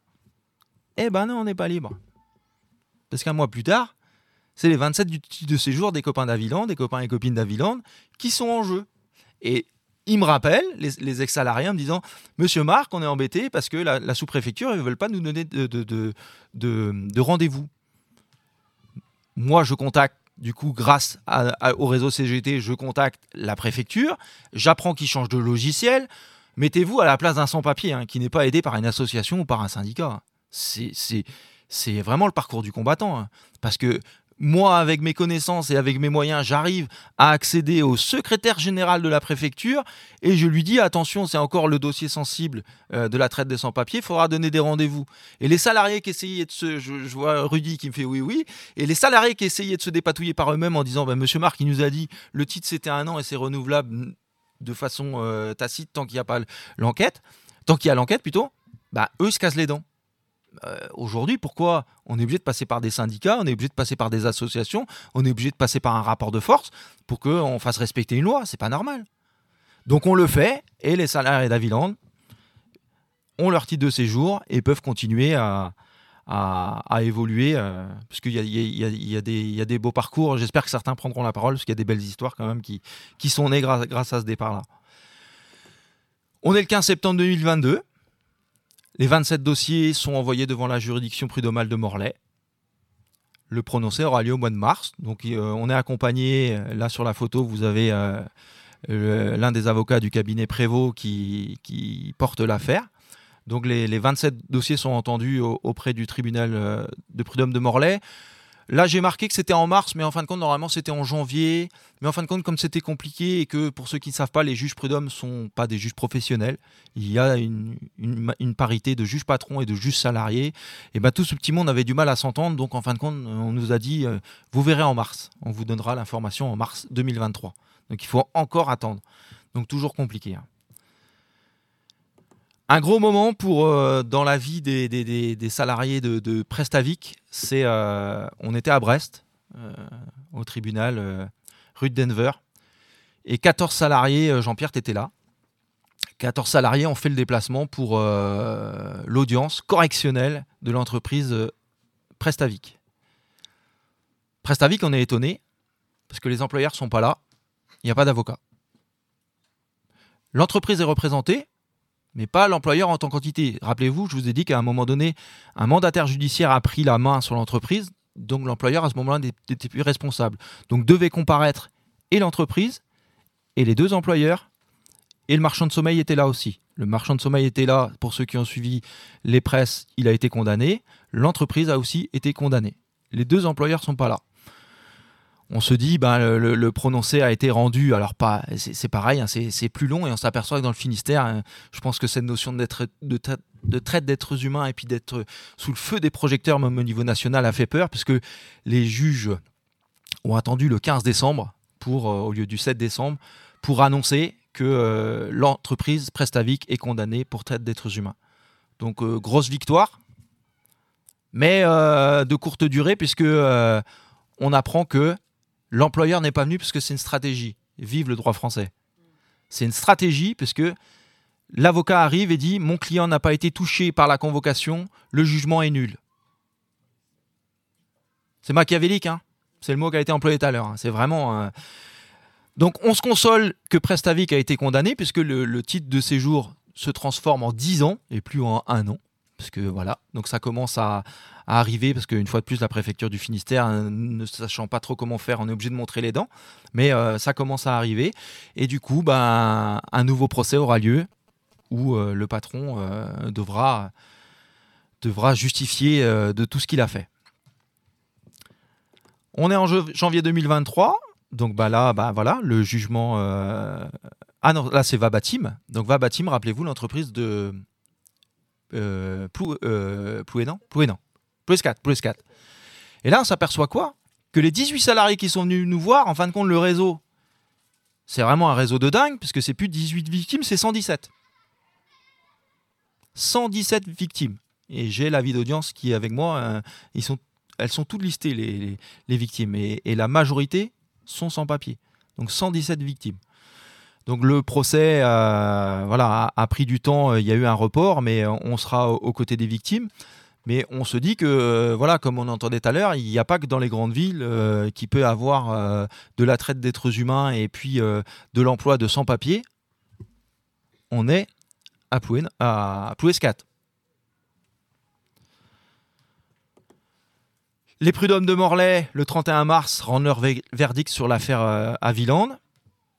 Eh ben non, on n'est pas libre. Parce qu'un mois plus tard, c'est les 27 du titre de séjour des copains d'Aviland, des copains et copines d'Aviland, qui sont en jeu. Et ils me rappellent, les, ex-salariés, me disant Monsieur Marc, on est embêté parce que la, sous-préfecture, ils ne veulent pas nous donner de, rendez-vous. Moi, je contacte, du coup, grâce au réseau CGT, je contacte la préfecture. J'apprends qu'ils changent de logiciel. Mettez-vous à la place d'un sans-papier hein, qui n'est pas aidé par une association ou par un syndicat. C'est vraiment le parcours du combattant. Hein. Parce que moi, avec mes connaissances et avec mes moyens, j'arrive à accéder au secrétaire général de la préfecture et je lui dis attention, c'est encore le dossier sensible euh, de la traite des sans-papiers, il faudra donner des rendez-vous. Et les salariés qui essayaient de se. Je, qui me fait oui, oui. Et les salariés qui de se dépatouiller par eux-mêmes en disant bah, Monsieur Marc, il nous a dit le titre c'était un an et c'est renouvelable de façon euh, tacite tant qu'il n'y a pas l'enquête, tant qu'il y a l'enquête plutôt, bah, eux se cassent les dents. Euh, aujourd'hui, pourquoi on est obligé de passer par des syndicats, on est obligé de passer par des associations, on est obligé de passer par un rapport de force pour qu'on fasse respecter une loi C'est pas normal. Donc on le fait, et les salariés d'Aviland ont leur titre de séjour et peuvent continuer à, évoluer, euh, parce qu'il y, a, des beaux parcours. J'espère que certains prendront la parole, parce qu'il y a des belles histoires quand même qui, sont nées grâce à ce départ-là. On est le 15 septembre 2022. Les 27 dossiers sont envoyés devant la juridiction prud'homale de Morlaix. Le prononcé aura lieu au mois de mars. Donc euh, on est accompagné, euh, là sur la photo, vous avez euh, l'un des avocats du cabinet Prévost qui, porte l'affaire. Donc les, 27 dossiers sont entendus auprès du tribunal de prud'homme de Morlaix. Là, j'ai marqué que c'était en mars, mais en fin de compte, normalement, c'était en janvier. Mais en fin de compte, comme c'était compliqué et que pour ceux qui ne savent pas, les juges prud'hommes ne sont pas des juges professionnels, il y a une, parité de juges patrons et de juges salariés. Et bien, tout ce petit monde avait du mal à s'entendre. Donc, en fin de compte, on nous a dit euh, vous verrez en mars. On vous donnera l'information en mars 2023. Donc, il faut encore attendre. Donc, toujours compliqué. Hein. Un gros moment pour euh, dans la vie des, salariés de, Prestavic, c'est euh, on était à Brest, euh, au tribunal rue de Denver, et 14 salariés, Jean-Pierre, tu étais là. 14 salariés ont fait le déplacement pour l'audience correctionnelle de l'entreprise Prestavic. Prestavic, on est étonné, parce que les employeurs ne sont pas là, il n'y a pas d'avocat. L'entreprise est représentée, mais pas l'employeur en tant qu'entité. Rappelez-vous, je vous ai dit qu'à un moment donné, un mandataire judiciaire a pris la main sur l'entreprise, donc l'employeur à ce moment-là n'était plus responsable. Donc devait comparaître et l'entreprise, et les deux employeurs, et le marchand de sommeil était là aussi. Le marchand de sommeil était là, pour ceux qui ont suivi les presses, il a été condamné, l'entreprise a aussi été condamnée. Les deux employeurs ne sont pas là on se dit ben, le, prononcé a été rendu, alors pas, c'est pareil, hein, c'est plus long et on s'aperçoit que dans le Finistère, hein, je pense que cette notion de, de traite d'êtres humains et puis d'être sous le feu des projecteurs même au niveau national a fait peur puisque les juges ont attendu le 15 décembre pour, euh, au lieu du 7 décembre pour annoncer que euh, l'entreprise Prestavic est condamnée pour traite d'êtres humains. Donc euh, grosse victoire, mais de courte durée puisque on apprend que L'employeur n'est pas venu parce que c'est une stratégie. Vive le droit français. C'est une stratégie parce que l'avocat arrive et dit Mon client n'a pas été touché par la convocation, le jugement est nul. C'est machiavélique, hein c'est le mot qui a été employé tout à l'heure. Hein. C'est vraiment. Donc on se console que Prestavic a été condamné puisque le, titre de séjour se transforme en 10 ans et plus en un an. Parce que voilà, donc ça commence à, arriver, parce qu'une fois de plus, la préfecture du Finistère, hein, ne sachant pas trop comment faire, on est obligé de montrer les dents. Mais euh, ça commence à arriver. Et du coup, ben, un nouveau procès aura lieu où euh, le patron euh, devra, devra justifier de tout ce qu'il a fait. On est en janvier 2023. Donc bah là, bah voilà, le jugement. Ah non, là c'est Vabatim. Donc Vabatim, rappelez-vous l'entreprise de euh, Plou, Plouénan, plus 4, plus 4. Et là, on s'aperçoit quoi? Que les 18 salariés qui sont venus nous voir, en fin de compte, le réseau, c'est vraiment un réseau de dingue, puisque c'est plus 18 victimes, c'est 117. 117 victimes. Et j'ai l'avis d'audience qui est avec moi. Euh, ils sont, elles sont toutes listées, les, victimes. Et, la majorité sont sans papier. Donc 117 victimes. Donc le procès euh, voilà, a, pris du temps, il y a eu un report, mais on sera aux côtés des victimes. Mais on se dit que, euh, voilà, comme on entendait tout à l'heure, il n'y a pas que dans les grandes villes euh, qui peut avoir euh, de la traite d'êtres humains et puis de l'emploi de sans-papiers. On est à, Ploues, à Plouescat. Les prud'hommes de Morlaix, le 31 mars, rendent leur verdict sur l'affaire Aviland.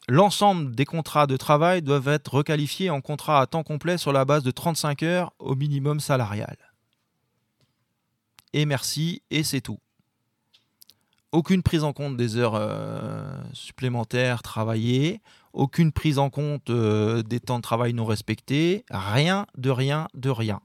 L'ensemble des contrats de travail doivent être requalifiés en contrat à temps complet sur la base de 35 heures au minimum salarial et merci, et c'est tout. aucune prise en compte des heures supplémentaires travaillées, aucune prise en compte des temps de travail non respectés, rien de rien de rien.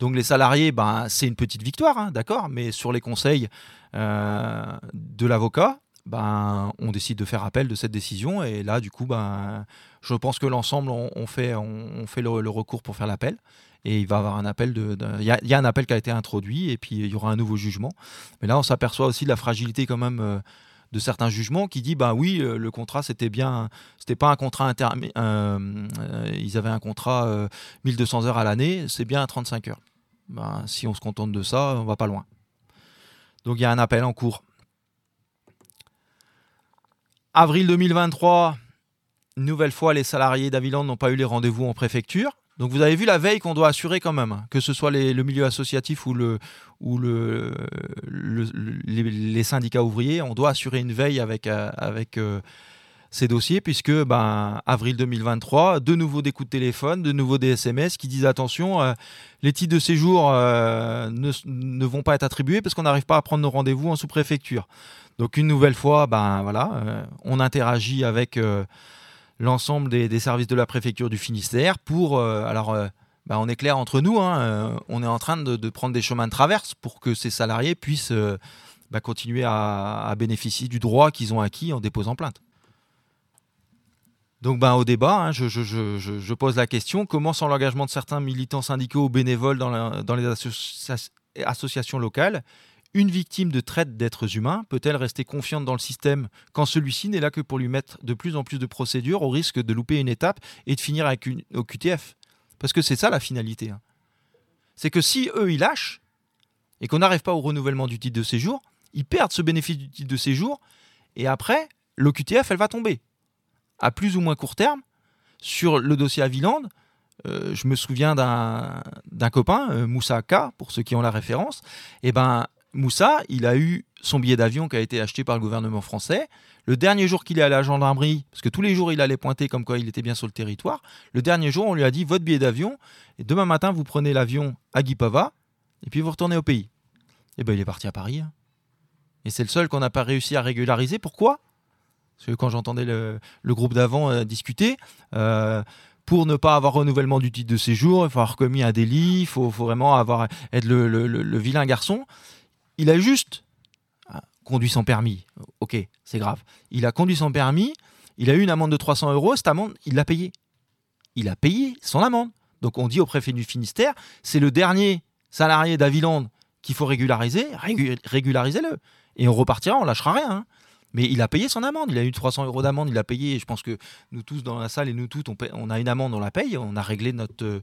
Donc les salariés, ben, c'est une petite victoire, hein, d'accord, mais sur les conseils de l'avocat, ben, on décide de faire appel de cette décision. Et là, du coup, ben, je pense que l'ensemble, on, fait, on, fait le, recours pour faire l'appel. Et il va avoir un appel de. Y, a un appel qui a été introduit et puis il y aura un nouveau jugement. Mais là, on s'aperçoit aussi de la fragilité quand même euh, de certains jugements qui dit ben oui, le contrat c'était bien, c'était pas un contrat inter, euh, ils avaient un contrat 1200 euh, heures à l'année, c'est bien 35 heures. Ben, si on se contente de ça, on va pas loin. Donc il y a un appel en cours. Avril 2023, nouvelle fois, les salariés d'Aviland n'ont pas eu les rendez-vous en préfecture. Donc vous avez vu la veille qu'on doit assurer quand même, hein, que ce soit le milieu associatif ou, le, ou le, les, syndicats ouvriers, on doit assurer une veille avec, euh, euh, ces dossiers, puisque ben, avril 2023, de nouveau des coups de téléphone, de nouveau des SMS qui disent attention, euh, les titres de séjour ne, ne, vont pas être attribués parce qu'on n'arrive pas à prendre nos rendez-vous en sous-préfecture. Donc une nouvelle fois, ben voilà, euh, on interagit avec euh, l'ensemble des, services de la préfecture du Finistère pour, euh, alors, ben, on est clair entre nous, hein, on est en train de, prendre des chemins de traverse pour que ces salariés puissent ben, continuer à, bénéficier du droit qu'ils ont acquis en déposant plainte. Donc ben, au débat, hein, je, pose la question, comment sans l'engagement de certains militants syndicaux ou bénévoles dans, les associations locales, une victime de traite d'êtres humains peut-elle rester confiante dans le système quand celui-ci n'est là que pour lui mettre de plus en plus de procédures au risque de louper une étape et de finir avec une, au QTF Parce que c'est ça la finalité. Hein. C'est que si eux, ils lâchent et qu'on n'arrive pas au renouvellement du titre de séjour, ils perdent ce bénéfice du titre de séjour et après, l'OQTF, elle va tomber. À plus ou moins court terme, sur le dossier à Viland, euh, je me souviens d'un copain, euh, Moussa K, pour ceux qui ont la référence, et eh ben Moussa, il a eu son billet d'avion qui a été acheté par le gouvernement français. Le dernier jour qu'il est allé à la gendarmerie, parce que tous les jours il allait pointer comme quoi il était bien sur le territoire, le dernier jour on lui a dit votre billet d'avion, et demain matin vous prenez l'avion à Guipava, et puis vous retournez au pays. Et eh bien il est parti à Paris. Hein. Et c'est le seul qu'on n'a pas réussi à régulariser. Pourquoi? Parce que quand j'entendais le, groupe d'avant euh, discuter, euh, pour ne pas avoir renouvellement du titre de séjour, il faut avoir commis un délit, il faut, vraiment avoir, être le vilain garçon. Il a juste ah, conduit sans permis. Ok, c'est grave. Il a conduit sans permis. Il a eu une amende de 300 euros. Cette amende, il l'a payée. Il a payé son amende. Donc on dit au préfet du Finistère, c'est le dernier salarié d'Aviland qu'il faut régulariser. Régularisez-le. Et on repartira, on lâchera rien. Hein. Mais il a payé son amende. Il a eu 300 euros d'amende. Il a payé. Je pense que nous tous dans la salle et nous toutes, on, a une amende, on la paye. On a réglé notre,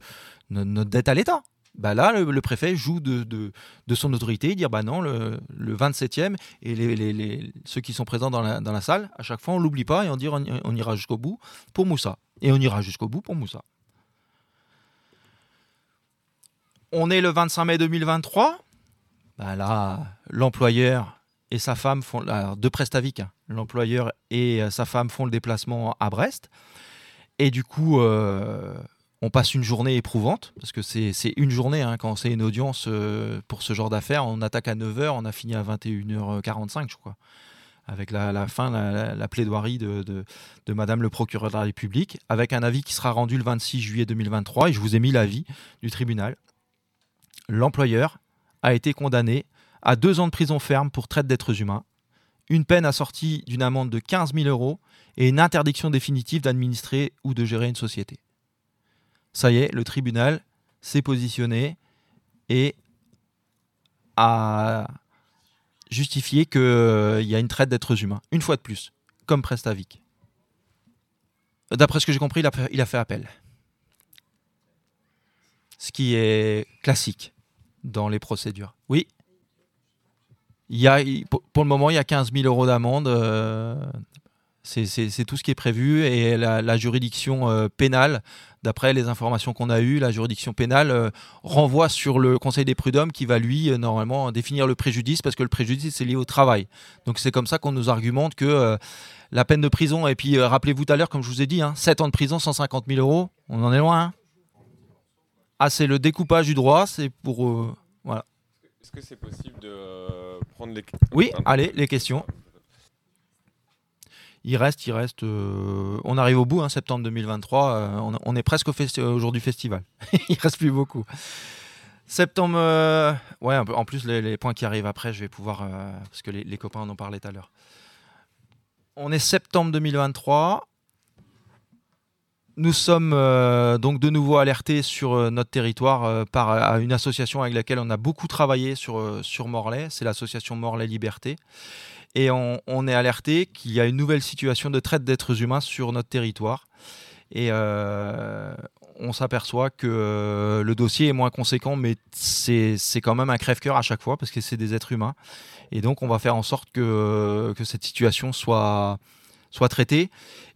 notre dette à l'État. Bah là, le, préfet joue de, de, son autorité, dire bah non, le, le 27e et les, les, ceux qui sont présents dans la, dans la, salle, à chaque fois, on l'oublie pas et on dit on, ira jusqu'au bout pour Moussa. Et on ira jusqu'au bout pour Moussa. On est le 25 mai 2023. Bah là, l'employeur et sa femme font de Prestavic, hein. l'employeur et euh, sa femme font le déplacement à Brest. Et du coup, euh, on passe une journée éprouvante, parce que c'est une journée, hein, quand c'est une audience euh, pour ce genre d'affaires, on attaque à 9h, on a fini à 21h45, je crois, avec la, fin, la, plaidoirie de, de, Madame le procureur de la République, avec un avis qui sera rendu le 26 juillet 2023, et je vous ai mis l'avis du tribunal. L'employeur a été condamné à deux ans de prison ferme pour traite d'êtres humains, une peine assortie d'une amende de 15 000 euros et une interdiction définitive d'administrer ou de gérer une société ça y est, le tribunal s'est positionné et a justifié qu'il euh, y a une traite d'êtres humains, une fois de plus, comme Prestavik. D'après ce que j'ai compris, il a, fait appel. Ce qui est classique dans les procédures. Oui? Il y a, pour le moment, il y a 15 000 euros d'amende. Euh, c'est tout ce qui est prévu. Et la, juridiction euh, pénale d'après les informations qu'on a eues, la juridiction pénale euh, renvoie sur le Conseil des prud'hommes qui va lui normalement définir le préjudice parce que le préjudice c'est lié au travail. Donc c'est comme ça qu'on nous argumente que la peine de prison, et puis rappelez-vous tout à l'heure, comme je vous ai dit, hein, 7 ans de prison, 150 000 euros, on en est loin. Hein. ah, c'est le découpage du droit, c'est pour. voilà. Est-ce que c'est possible de prendre les Oui, allez, les questions. Il reste, il reste. on arrive au bout, hein, septembre 2023. On, est presque au, jour du festival. [laughs] il reste plus beaucoup. Septembre, ouais, en plus les, points qui arrivent après, je vais pouvoir, parce que les, les copains en ont parlé tout à l'heure. On est septembre 2023. Nous sommes euh, donc de nouveau alertés sur euh, notre territoire euh, par une association avec laquelle on a beaucoup travaillé sur, Morlaix, c'est l'association Morlaix Liberté. Et on, est alerté qu'il y a une nouvelle situation de traite d'êtres humains sur notre territoire. Et on s'aperçoit que le dossier est moins conséquent, mais c'est quand même un crève-cœur à chaque fois parce que c'est des êtres humains. Et donc on va faire en sorte que, que cette situation soit, soit traitée.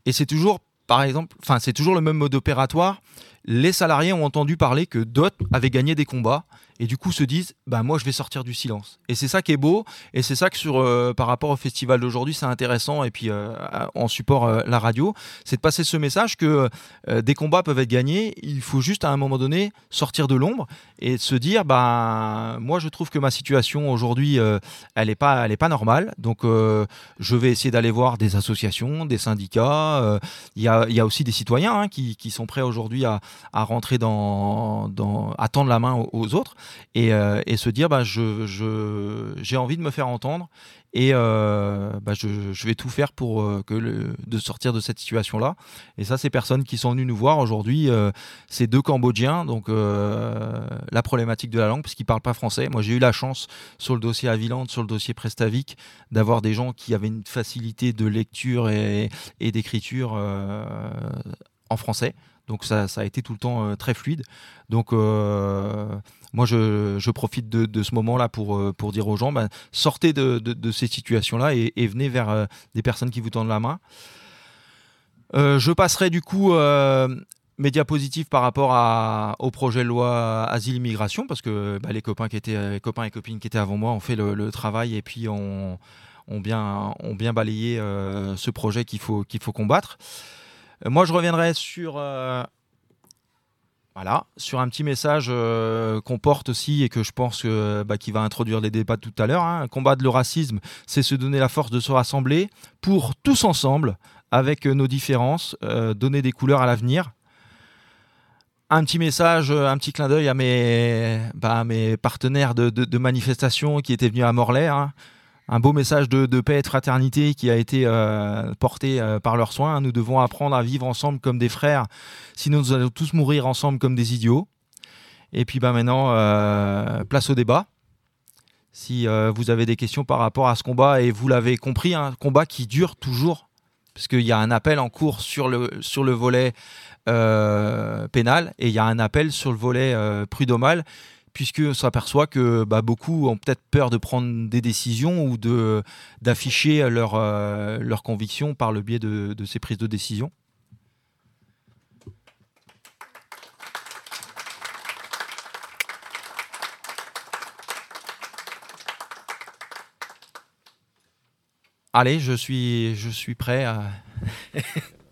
Et c'est toujours par exemple, c'est toujours le même mode opératoire. Les salariés ont entendu parler que d'autres avaient gagné des combats et du coup se disent bah moi je vais sortir du silence. Et c'est ça qui est beau. Et c'est ça que sur euh, par rapport au festival d'aujourd'hui c'est intéressant. Et puis euh, en support euh, la radio c'est de passer ce message que des combats peuvent être gagnés. Il faut juste à un moment donné sortir de l'ombre et se dire bah moi je trouve que ma situation aujourd'hui elle est pas elle est pas normale. Donc je vais essayer d'aller voir des associations des syndicats. Il y a, y, a, aussi des citoyens hein, qui, qui, sont prêts aujourd'hui à, à, rentrer dans, dans à tendre la main aux autres euh, et, se dire bah, j'ai envie de me faire entendre et euh, bah, je, vais tout faire pour euh, que de sortir de cette situation-là. Et ça, ces personnes qui sont venues nous voir aujourd'hui, c'est deux Cambodgiens, donc la problématique de la langue, parce qu'ils ne parlent pas français. Moi, j'ai eu la chance sur le dossier Aviland, sur le dossier Prestavik, d'avoir des gens qui avaient une facilité de lecture et, et d'écriture en français. Donc ça, ça, a été tout le temps très fluide. Donc moi, je, profite de, ce moment-là pour, euh, dire aux gens, ben, sortez de, ces situations-là et, venez vers euh, des personnes qui vous tendent la main. Euh, je passerai du coup mes diapositives par rapport au projet de loi asile-immigration, parce que bah, les, copains qui étaient, copains et copines qui étaient avant moi ont fait le, travail et puis ont, bien, balayé ce projet qu'il faut combattre. moi, je reviendrai sur voilà, sur un petit message euh, qu'on porte aussi et que je pense que, bah, qui va introduire les débats tout à l'heure. Hein. Combattre le racisme, c'est se donner la force de se rassembler pour tous ensemble, avec nos différences, euh, donner des couleurs à l'avenir. Un petit message, un petit clin d'œil à mes, bah, partenaires de, manifestation qui étaient venus à Morlaix. Hein un beau message de, paix et de fraternité qui a été euh, porté euh, par leurs soins. Nous devons apprendre à vivre ensemble comme des frères, sinon nous allons tous mourir ensemble comme des idiots. Et puis bah, maintenant, euh, place au débat. Si vous avez des questions par rapport à ce combat, et vous l'avez compris, un combat qui dure toujours, parce qu'il y a un appel en cours sur le, sur le volet pénal et il y a un appel sur le volet prud'homal puisque s'aperçoit que bah, beaucoup ont peut-être peur de prendre des décisions ou de, d'afficher leurs euh, leur convictions par le biais de, ces prises de décision. Allez, je suis, je suis prêt à... [laughs]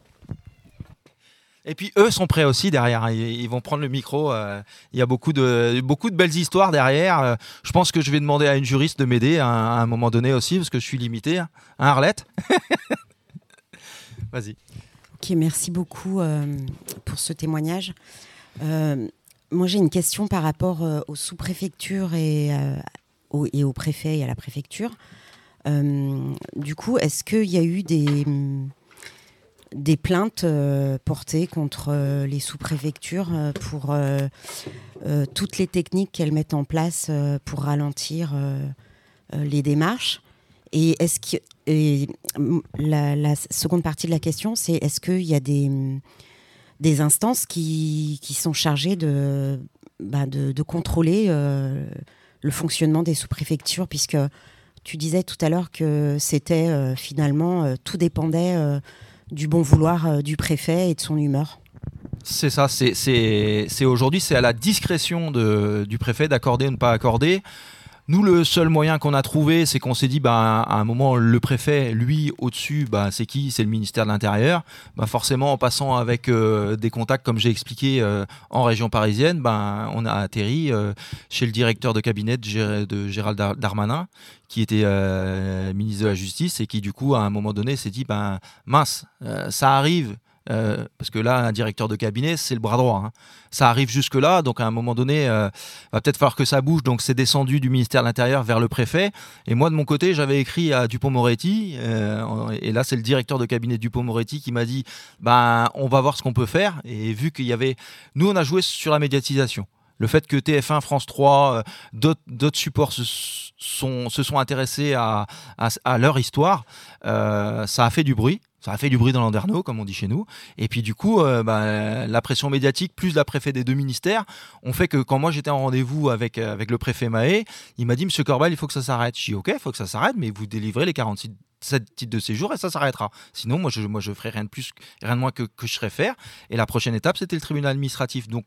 Et puis eux sont prêts aussi derrière. Hein. Ils, vont prendre le micro. Euh, il y a beaucoup de, beaucoup de belles histoires derrière. Euh, je pense que je vais demander à une juriste de m'aider à, un moment donné aussi, parce que je suis limité. Hein, hein Arlette? [laughs] Vas-y. Ok, merci beaucoup euh, pour ce témoignage. moi, j'ai une question par rapport aux sous-préfectures et, et au préfet et à la préfecture. du coup, est-ce qu'il y a eu des des plaintes euh, portées contre euh, les sous-préfectures euh, pour toutes les techniques qu'elles mettent en place pour ralentir les démarches. Et est-ce que la, seconde partie de la question, c'est est-ce qu'il y a des, des instances qui, qui sont chargées de, bah, de, contrôler le fonctionnement des sous-préfectures, puisque tu disais tout à l'heure que c'était finalement tout dépendait du bon vouloir euh, du préfet et de son humeur. C'est ça, c'est aujourd'hui, c'est à la discrétion du préfet d'accorder ou ne pas accorder. Nous, le seul moyen qu'on a trouvé, c'est qu'on s'est dit, bah, à un moment, le préfet, lui, au-dessus, bah, c'est qui? C'est le ministère de l'Intérieur. Bah, forcément, en passant avec euh, des contacts, comme j'ai expliqué, euh, en région parisienne, bah, on a atterri euh, chez le directeur de cabinet de Gérald Darmanin, qui était ministre de la Justice et qui, du coup, à un moment donné, s'est dit, bah, mince, ça arrive euh, parce que là, un directeur de cabinet, c'est le bras droit. Hein. Ça arrive jusque-là, donc à un moment donné, euh, va peut-être falloir que ça bouge. Donc c'est descendu du ministère de l'Intérieur vers le préfet. Et moi, de mon côté, j'avais écrit à Dupont-Moretti, euh, et là, c'est le directeur de cabinet Dupont-Moretti qui m'a dit, ben, on va voir ce qu'on peut faire. Et vu qu'il y avait, nous, on a joué sur la médiatisation. Le fait que TF1, France 3, d'autres supports se sont, intéressés à leur histoire, ça a fait du bruit. Ça a fait du bruit dans l'Anderno, comme on dit chez nous. Et puis du coup, euh, bah, la pression médiatique plus la préfet des deux ministères ont fait que quand moi j'étais en rendez-vous avec, euh, avec le préfet Mahé, il m'a dit Monsieur Corbal, il faut que ça s'arrête. Je dis Ok, il faut que ça s'arrête, mais vous délivrez les 46 titres de séjour et ça s'arrêtera. Sinon, moi je, je ferai rien de plus, rien de moins que, que je serais faire. Et la prochaine étape, c'était le tribunal administratif. Donc,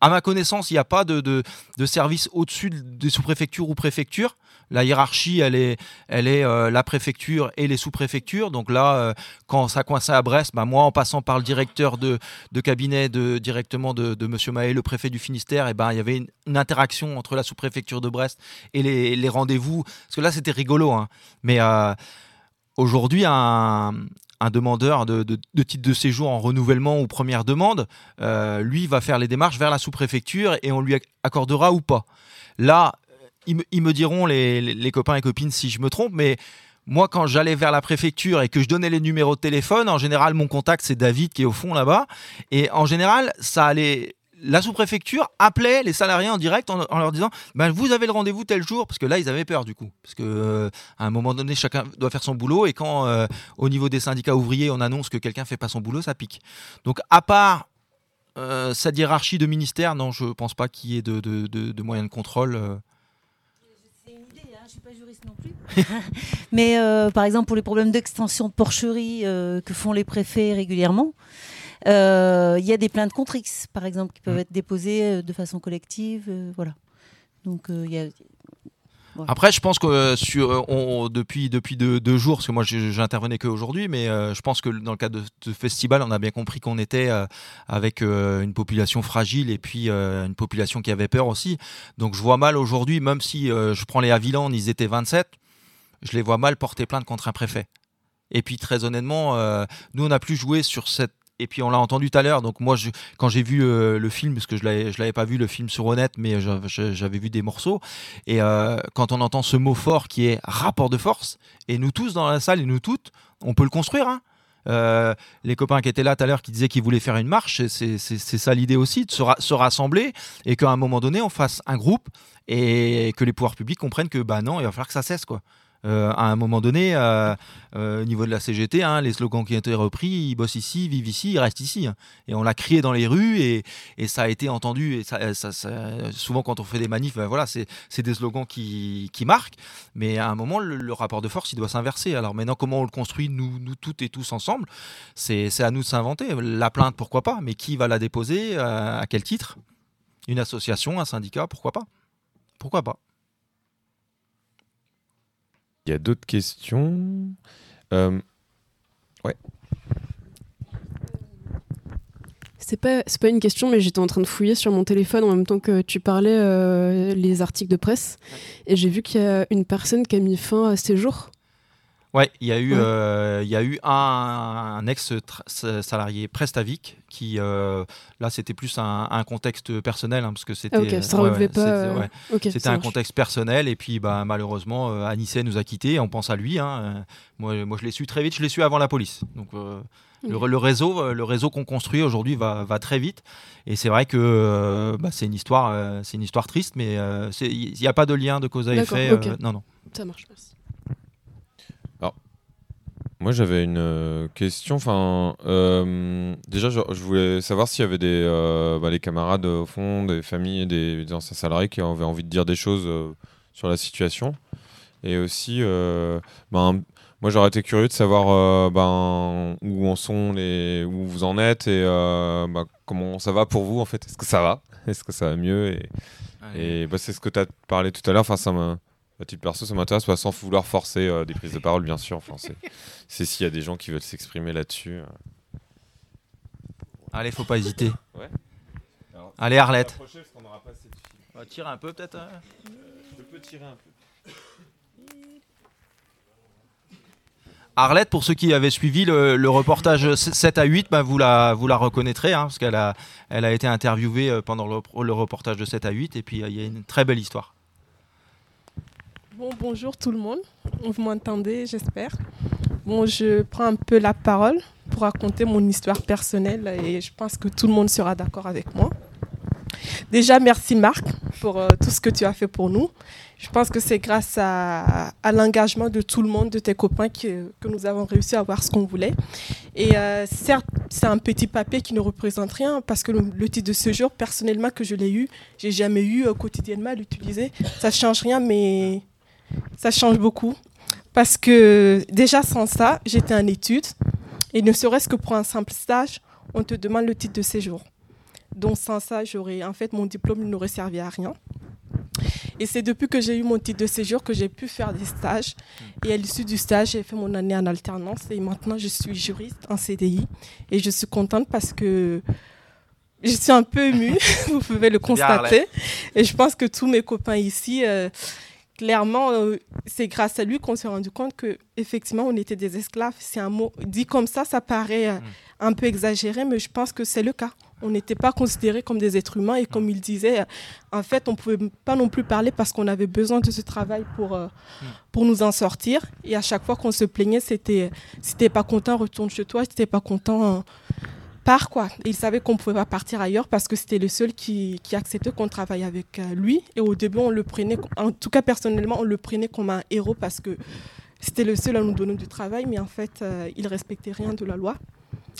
à ma connaissance, il n'y a pas de, de, de service au-dessus des sous-préfectures ou préfectures. La hiérarchie, elle est, elle est euh, la préfecture et les sous-préfectures. Donc là, euh, quand ça coinçait à Brest, bah, moi, en passant par le directeur de, de cabinet de, directement de, de M. Mahé, le préfet du Finistère, et eh ben, il y avait une, interaction entre la sous-préfecture de Brest et les, rendez-vous. Parce que là, c'était rigolo. Hein. Mais euh, aujourd'hui, un, un demandeur de, de, titre de séjour en renouvellement ou première demande, lui va faire les démarches vers la sous-préfecture et on lui accordera ou pas. Là, ils, me, diront, les, copains et copines, si je me trompe, mais moi, quand j'allais vers la préfecture et que je donnais les numéros de téléphone, en général, mon contact, c'est David qui est au fond là-bas. Et en général, ça allait. La sous-préfecture appelait les salariés en direct en, leur disant ben, Vous avez le rendez-vous tel jour. Parce que là, ils avaient peur du coup. Parce qu'à euh, un moment donné, chacun doit faire son boulot. Et quand, euh, au niveau des syndicats ouvriers, on annonce que quelqu'un fait pas son boulot, ça pique. Donc, à part euh, cette hiérarchie de ministère, non, je pense pas qu'il y ait de, de moyens de contrôle suis pas juriste non plus. [laughs] Mais euh, par exemple, pour les problèmes d'extension de porcherie euh, que font les préfets régulièrement, euh, il y a des plaintes contre X, par exemple, qui peuvent mm. être déposées de façon collective. voilà. Donc il y a après, je pense que euh, sur, on, depuis, depuis deux, jours, parce que moi j'intervenais qu'aujourd'hui, mais euh, je pense que dans le cadre de ce festival, on a bien compris qu'on était euh, avec une population fragile et puis une population qui avait peur aussi. Donc je vois mal aujourd'hui, même si je prends les Havilland, ils étaient 27, je les vois mal porter plainte contre un préfet. Et puis très honnêtement, nous on n'a plus joué sur cette et puis on l'a entendu tout à l'heure. Donc moi, quand j'ai vu euh, le film, parce que je ne l'avais pas vu le film sur Honnête, mais j'avais vu des morceaux. Et euh, quand on entend ce mot fort qui est rapport de force, et nous tous dans la salle et nous toutes, on peut le construire. Hein. Euh, les copains qui étaient là tout à l'heure qui disaient qu'ils voulaient faire une marche, c'est ça l'idée aussi, de se, se rassembler et qu'à un moment donné, on fasse un groupe et que les pouvoirs publics comprennent que bah non, il va falloir que ça cesse. quoi. Euh, à un moment donné, euh, euh, au niveau de la CGT, hein, les slogans qui ont été repris, ils bossent ici, vivent ici, ils restent ici. Hein. Et on l'a crié dans les rues et, ça a été entendu. Et souvent, quand on fait des manifs, ben voilà, c'est des slogans qui, marquent. Mais à un moment, le, rapport de force, il doit s'inverser. Alors maintenant, comment on le construit, nous, nous toutes et tous ensemble C'est à nous de s'inventer. La plainte, pourquoi pas Mais qui va la déposer À quel titre? Une association, un syndicat, pourquoi pas? Pourquoi pas? Il y a d'autres questions? Euh, ouais. C'est pas, pas une question, mais j'étais en train de fouiller sur mon téléphone en même temps que tu parlais euh, les articles de presse. Et j'ai vu qu'il y a une personne qui a mis fin à ses jours. Ouais, il y a eu, euh, il y a eu un, ex-salarié Prestavic qui, euh, là, c'était plus un, contexte personnel hein, parce que c'était. Ah, ça relevait pas. C'était un contexte personnel et puis, bah, malheureusement, euh, Anissé nous a quittés. On pense à lui. Hein. Moi, moi, je l'ai su très vite. Je l'ai su avant la police. Donc. Le, réseau, le réseau qu'on construit aujourd'hui va, va, très vite, et c'est vrai que bah, c'est une histoire, c'est une histoire triste, mais il n'y a pas de lien de cause à effet. non, non. Ça marche. Merci. Moi, j'avais une euh, question. Enfin, euh, déjà, je, voulais savoir s'il y avait des euh, bah, les camarades au fond, des familles, des, des, anciens salariés qui avaient envie de dire des choses sur la situation. Et aussi, ben, moi, j'aurais été curieux de savoir ben, où en sont les, où vous en êtes et ben, comment ça va pour vous en fait. Est-ce que ça va? Est-ce que ça va mieux? Et, et bah, c'est ce que tu as parlé tout à l'heure. Enfin, ça À titre perso, ça m'intéresse pas sans vouloir forcer euh, des prises de parole, bien sûr. Enfin, c'est- [laughs] c'est s'il y a des gens qui veulent s'exprimer là-dessus. euh. Allez, faut pas hésiter. Ouais. Allez, Arlette. Je On va tirer un peu peut-être. hein. peux tirer un peu. Arlette, pour ceux qui avaient suivi le, le reportage 7 à 8, bah, vous, la, vous la reconnaîtrez, hein, parce qu'elle a, elle a été interviewée euh, pendant le, le reportage de 7 à 8, et puis euh, il y a une très belle histoire. Bon, bonjour tout le monde. Vous m'entendez, j'espère. Bon, je prends un peu la parole pour raconter mon histoire personnelle et je pense que tout le monde sera d'accord avec moi. Déjà, merci Marc pour euh, tout ce que tu as fait pour nous. Je pense que c'est grâce à, l'engagement de tout le monde, de tes copains, que, que nous avons réussi à avoir ce qu'on voulait. Et euh, certes, c'est un petit papier qui ne représente rien parce que le, le titre de séjour, personnellement, que je l'ai eu, j'ai jamais eu euh, quotidiennement à l'utiliser. Ça change rien, mais ça change beaucoup. Parce que déjà sans ça, j'étais en études et ne serait-ce que pour un simple stage, on te demande le titre de séjour. Donc sans ça, j'aurais en fait mon diplôme n'aurait servi à rien. Et c'est depuis que j'ai eu mon titre de séjour que j'ai pu faire des stages. Et à l'issue du stage, j'ai fait mon année en alternance et maintenant je suis juriste en CDI. Et je suis contente parce que je suis un peu émue, [laughs] vous pouvez le constater. Et je pense que tous mes copains ici, euh, clairement, euh, c'est grâce à lui qu'on s'est rendu compte que effectivement, on était des esclaves. C'est un mot dit comme ça, ça paraît euh, un peu exagéré, mais je pense que c'est le cas. On n'était pas considérés comme des êtres humains et comme il disait, euh, en fait, on pouvait pas non plus parler parce qu'on avait besoin de ce travail pour euh, pour nous en sortir. Et à chaque fois qu'on se plaignait, c'était si t'es pas content, retourne chez toi. Si t'es pas content, pars quoi. Il savait qu'on pouvait pas partir ailleurs parce que c'était le seul qui, acceptait qu'on travaille avec euh, lui. Et au début, on le prenait, en tout cas personnellement, on le prenait comme un héros parce que c'était le seul à nous donner du travail, mais en fait, euh, il respectait rien de la loi.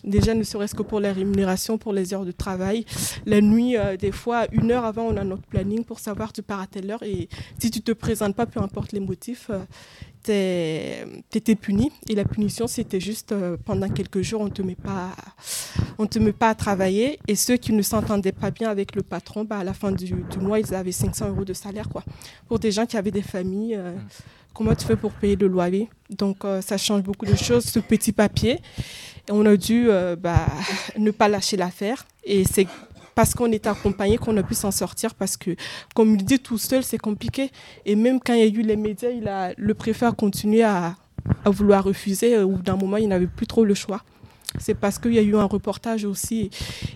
Déjà, ne serait-ce que pour les rémunérations, pour les heures de travail. La nuit, euh, des fois, une heure avant, on a notre planning pour savoir tu pars à telle heure. Et si tu te présentes pas, peu importe les motifs, euh, t'es étais puni. Et la punition, c'était juste euh, pendant quelques jours, on te met pas, on te met pas à travailler. Et ceux qui ne s'entendaient pas bien avec le patron, bah, à la fin du, du mois, ils avaient 500 euros de salaire. Quoi. Pour des gens qui avaient des familles, euh, comment tu fais pour payer le loyer? Donc, euh, ça change beaucoup de choses, ce petit papier. Et on a dû bah, [laughs] ne pas lâcher l'affaire. Et c'est parce qu'on est accompagné qu'on a pu s'en sortir parce que, comme il dit, tout seul, c'est compliqué. Et même quand il y a eu les médias, il le préfet a continué à, vouloir refuser. Au bout d'un moment, il n'avait plus trop le choix. C'est parce qu'il y a eu un reportage aussi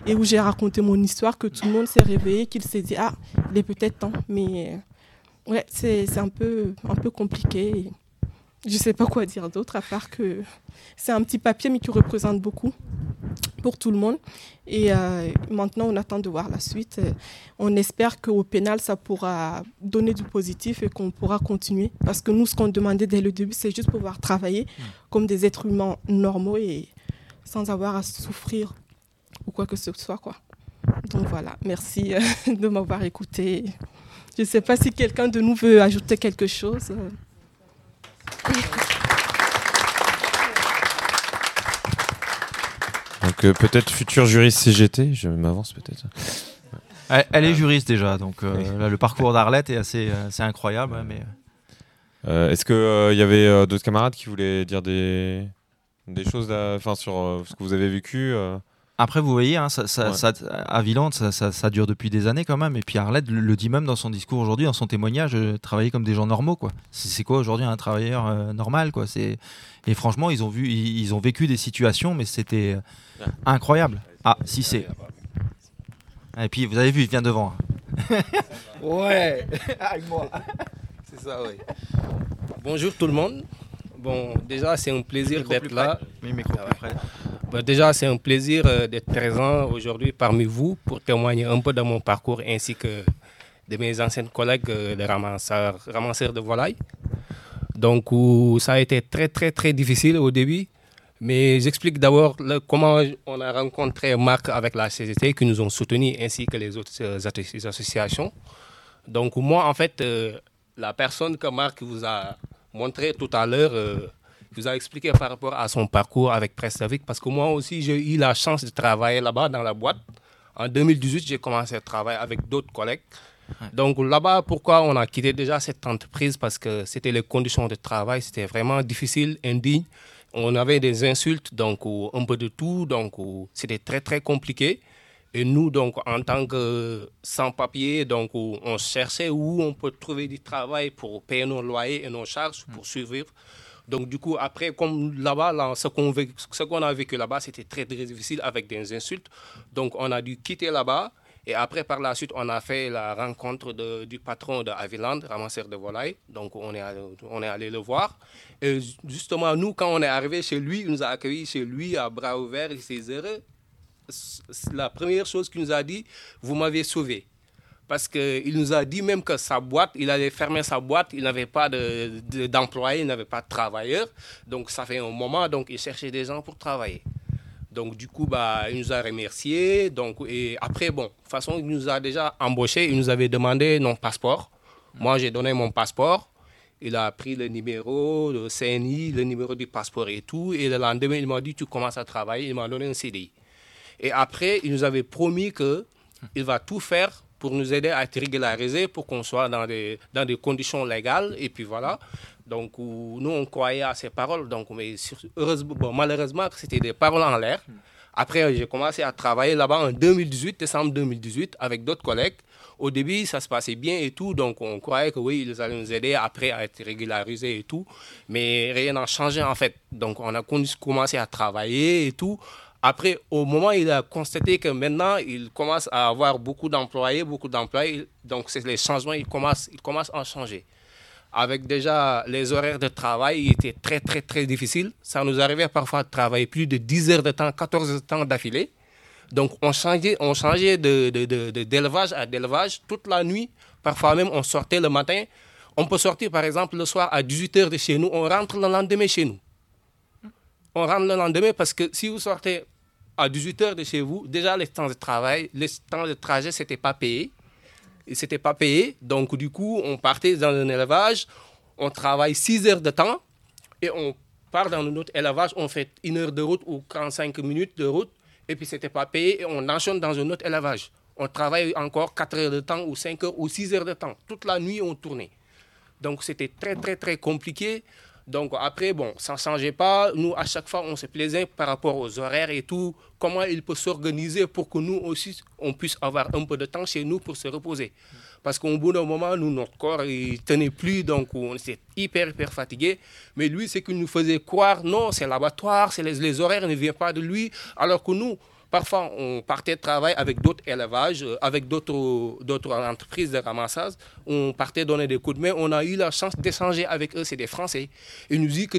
et où j'ai raconté mon histoire que tout le monde s'est réveillé, qu'il s'est dit Ah, il est peut-être temps. Mais euh, ouais, c'est c'est un peu, un peu compliqué. Je ne sais pas quoi dire d'autre à part que c'est un petit papier mais qui représente beaucoup pour tout le monde. Et euh, maintenant, on attend de voir la suite. Euh, On espère qu'au pénal, ça pourra donner du positif et qu'on pourra continuer. Parce que nous, ce qu'on demandait dès le début, c'est juste pouvoir travailler comme des êtres humains normaux et sans avoir à souffrir ou quoi que ce soit. Quoi. Donc voilà, merci euh, [laughs] de m'avoir écouté. Je ne sais pas si quelqu'un de nous veut ajouter quelque chose. Donc euh, peut-être futur juriste CGT, je m'avance peut-être. Elle, elle est juriste déjà, donc euh, là, le parcours d'Arlette est assez, assez incroyable. ouais, mais... Euh, Est-ce qu'il y avait d'autres camarades qui voulaient dire des, des choses là, sur ce que vous avez vécu Après, vous voyez, hein, ça, ça- Ouais. ça- à Villante, ça, ça- ça dure depuis des années quand même. Et puis Arlette le, le dit même dans son discours aujourd'hui, dans son témoignage, euh, travailler comme des gens normaux. quoi. C'est c'est quoi aujourd'hui un travailleur euh, normal quoi? C'est Et franchement, ils ont, vu, ils, ils ont vécu des situations, mais c'était euh, incroyable. Ah, si c'est. Et puis, vous avez vu, il vient devant. Ouais, [laughs] avec moi. C'est ça, oui. Bonjour tout le monde. Bon, déjà, c'est un plaisir d'être là. Oui, micro Ah ouais. déjà, c'est un plaisir euh, d'être présent aujourd'hui parmi vous pour témoigner un peu de mon parcours ainsi que de mes anciens collègues euh, de ramasseurs, ramasseurs de volailles. Donc, où ça a été très, très, très difficile au début. Mais j'explique d'abord comment on a rencontré Marc avec la CGT qui nous ont soutenus ainsi que les autres euh, asso- associations. Donc, moi, en fait, euh, la personne que Marc vous a montré tout à l'heure, euh, vous a expliqué par rapport à son parcours avec Prestavic, parce que moi aussi, j'ai eu la chance de travailler là-bas dans la boîte. En 2018, j'ai commencé à travailler avec d'autres collègues. Donc là-bas, pourquoi on a quitté déjà cette entreprise? Parce que c'était les conditions de travail, c'était vraiment difficile, indigne. On avait des insultes, donc un peu de tout, donc c'était très très compliqué. Et nous, donc, en tant que sans-papiers, donc, on cherchait où on peut trouver du travail pour payer nos loyers et nos charges pour survivre. Donc, du coup, après, comme là-bas, là, ce qu'on a vécu là-bas, c'était très, très difficile avec des insultes. Donc, on a dû quitter là-bas. Et après, par la suite, on a fait la rencontre de, du patron de Aviland, ramasseur de volailles. Donc, on est, allé, on est allé le voir. Et justement, nous, quand on est arrivé chez lui, il nous a accueillis chez lui à bras ouverts. Il s'est heureux. La première chose qu'il nous a dit, vous m'avez sauvé parce qu'il nous a dit même que sa boîte, il allait fermer sa boîte, il n'avait pas d'employés, il n'avait pas de travailleurs. Donc ça fait un moment, donc il cherchait des gens pour travailler. Donc du coup, bah, il nous a remerciés. Donc, et après, bon, de toute façon, il nous a déjà embauchés, il nous avait demandé nos passeports. Moi, j'ai donné mon passeport. Il a pris le numéro, le CNI, le numéro du passeport et tout. Et le lendemain, il m'a dit, tu commences à travailler. Il m'a donné un CDI. Et après, il nous avait promis qu'il va tout faire pour nous aider à être régularisés, pour qu'on soit dans des, dans des conditions légales. Et puis voilà. Donc, nous, on croyait à ces paroles. Donc, mais heureusement, malheureusement, c'était des paroles en l'air. Après, j'ai commencé à travailler là-bas en 2018, décembre 2018, avec d'autres collègues. Au début, ça se passait bien et tout, donc on croyait que oui, ils allaient nous aider après à être régularisés et tout. Mais rien n'a changé en fait. Donc, on a commencé à travailler et tout. Après, au moment où il a constaté que maintenant, il commence à avoir beaucoup d'employés, beaucoup d'employés, donc les changements, ils commencent, ils commencent à changer. Avec déjà les horaires de travail, il était très, très, très difficile. Ça nous arrivait parfois de travailler plus de 10 heures de temps, 14 heures de temps d'affilée. Donc, on changeait, on changeait d'élevage de, de, à d'élevage toute la nuit. Parfois même, on sortait le matin. On peut sortir, par exemple, le soir à 18 heures de chez nous. On rentre le lendemain chez nous on rentre le lendemain parce que si vous sortez à 18h de chez vous, déjà les temps de travail, les temps de trajet, ce n'était pas payé. C'était pas payé. Donc, du coup, on partait dans un élevage, on travaille 6 heures de temps et on part dans notre élevage, on fait une heure de route ou 45 minutes de route et puis c'était pas payé et on enchaîne dans un autre élevage. On travaille encore 4 heures de temps ou 5 heures ou 6 heures de temps. Toute la nuit, on tournait. Donc, c'était très, très, très compliqué. Donc après, bon, ça ne changeait pas. Nous, à chaque fois, on se plaisait par rapport aux horaires et tout. Comment il peut s'organiser pour que nous aussi, on puisse avoir un peu de temps chez nous pour se reposer? Parce qu'au bout d'un moment, nous, notre corps, il tenait plus, donc on était hyper, hyper fatigué. Mais lui, c'est qu'il nous faisait croire, non, c'est l'abattoir, les, les horaires ne viennent pas de lui. Alors que nous, Parfois, on partait travailler avec d'autres élevages, euh, avec d'autres entreprises de ramassage. On partait donner des coups de main. On a eu la chance d'échanger avec eux. C'est des Français. Ils nous disent que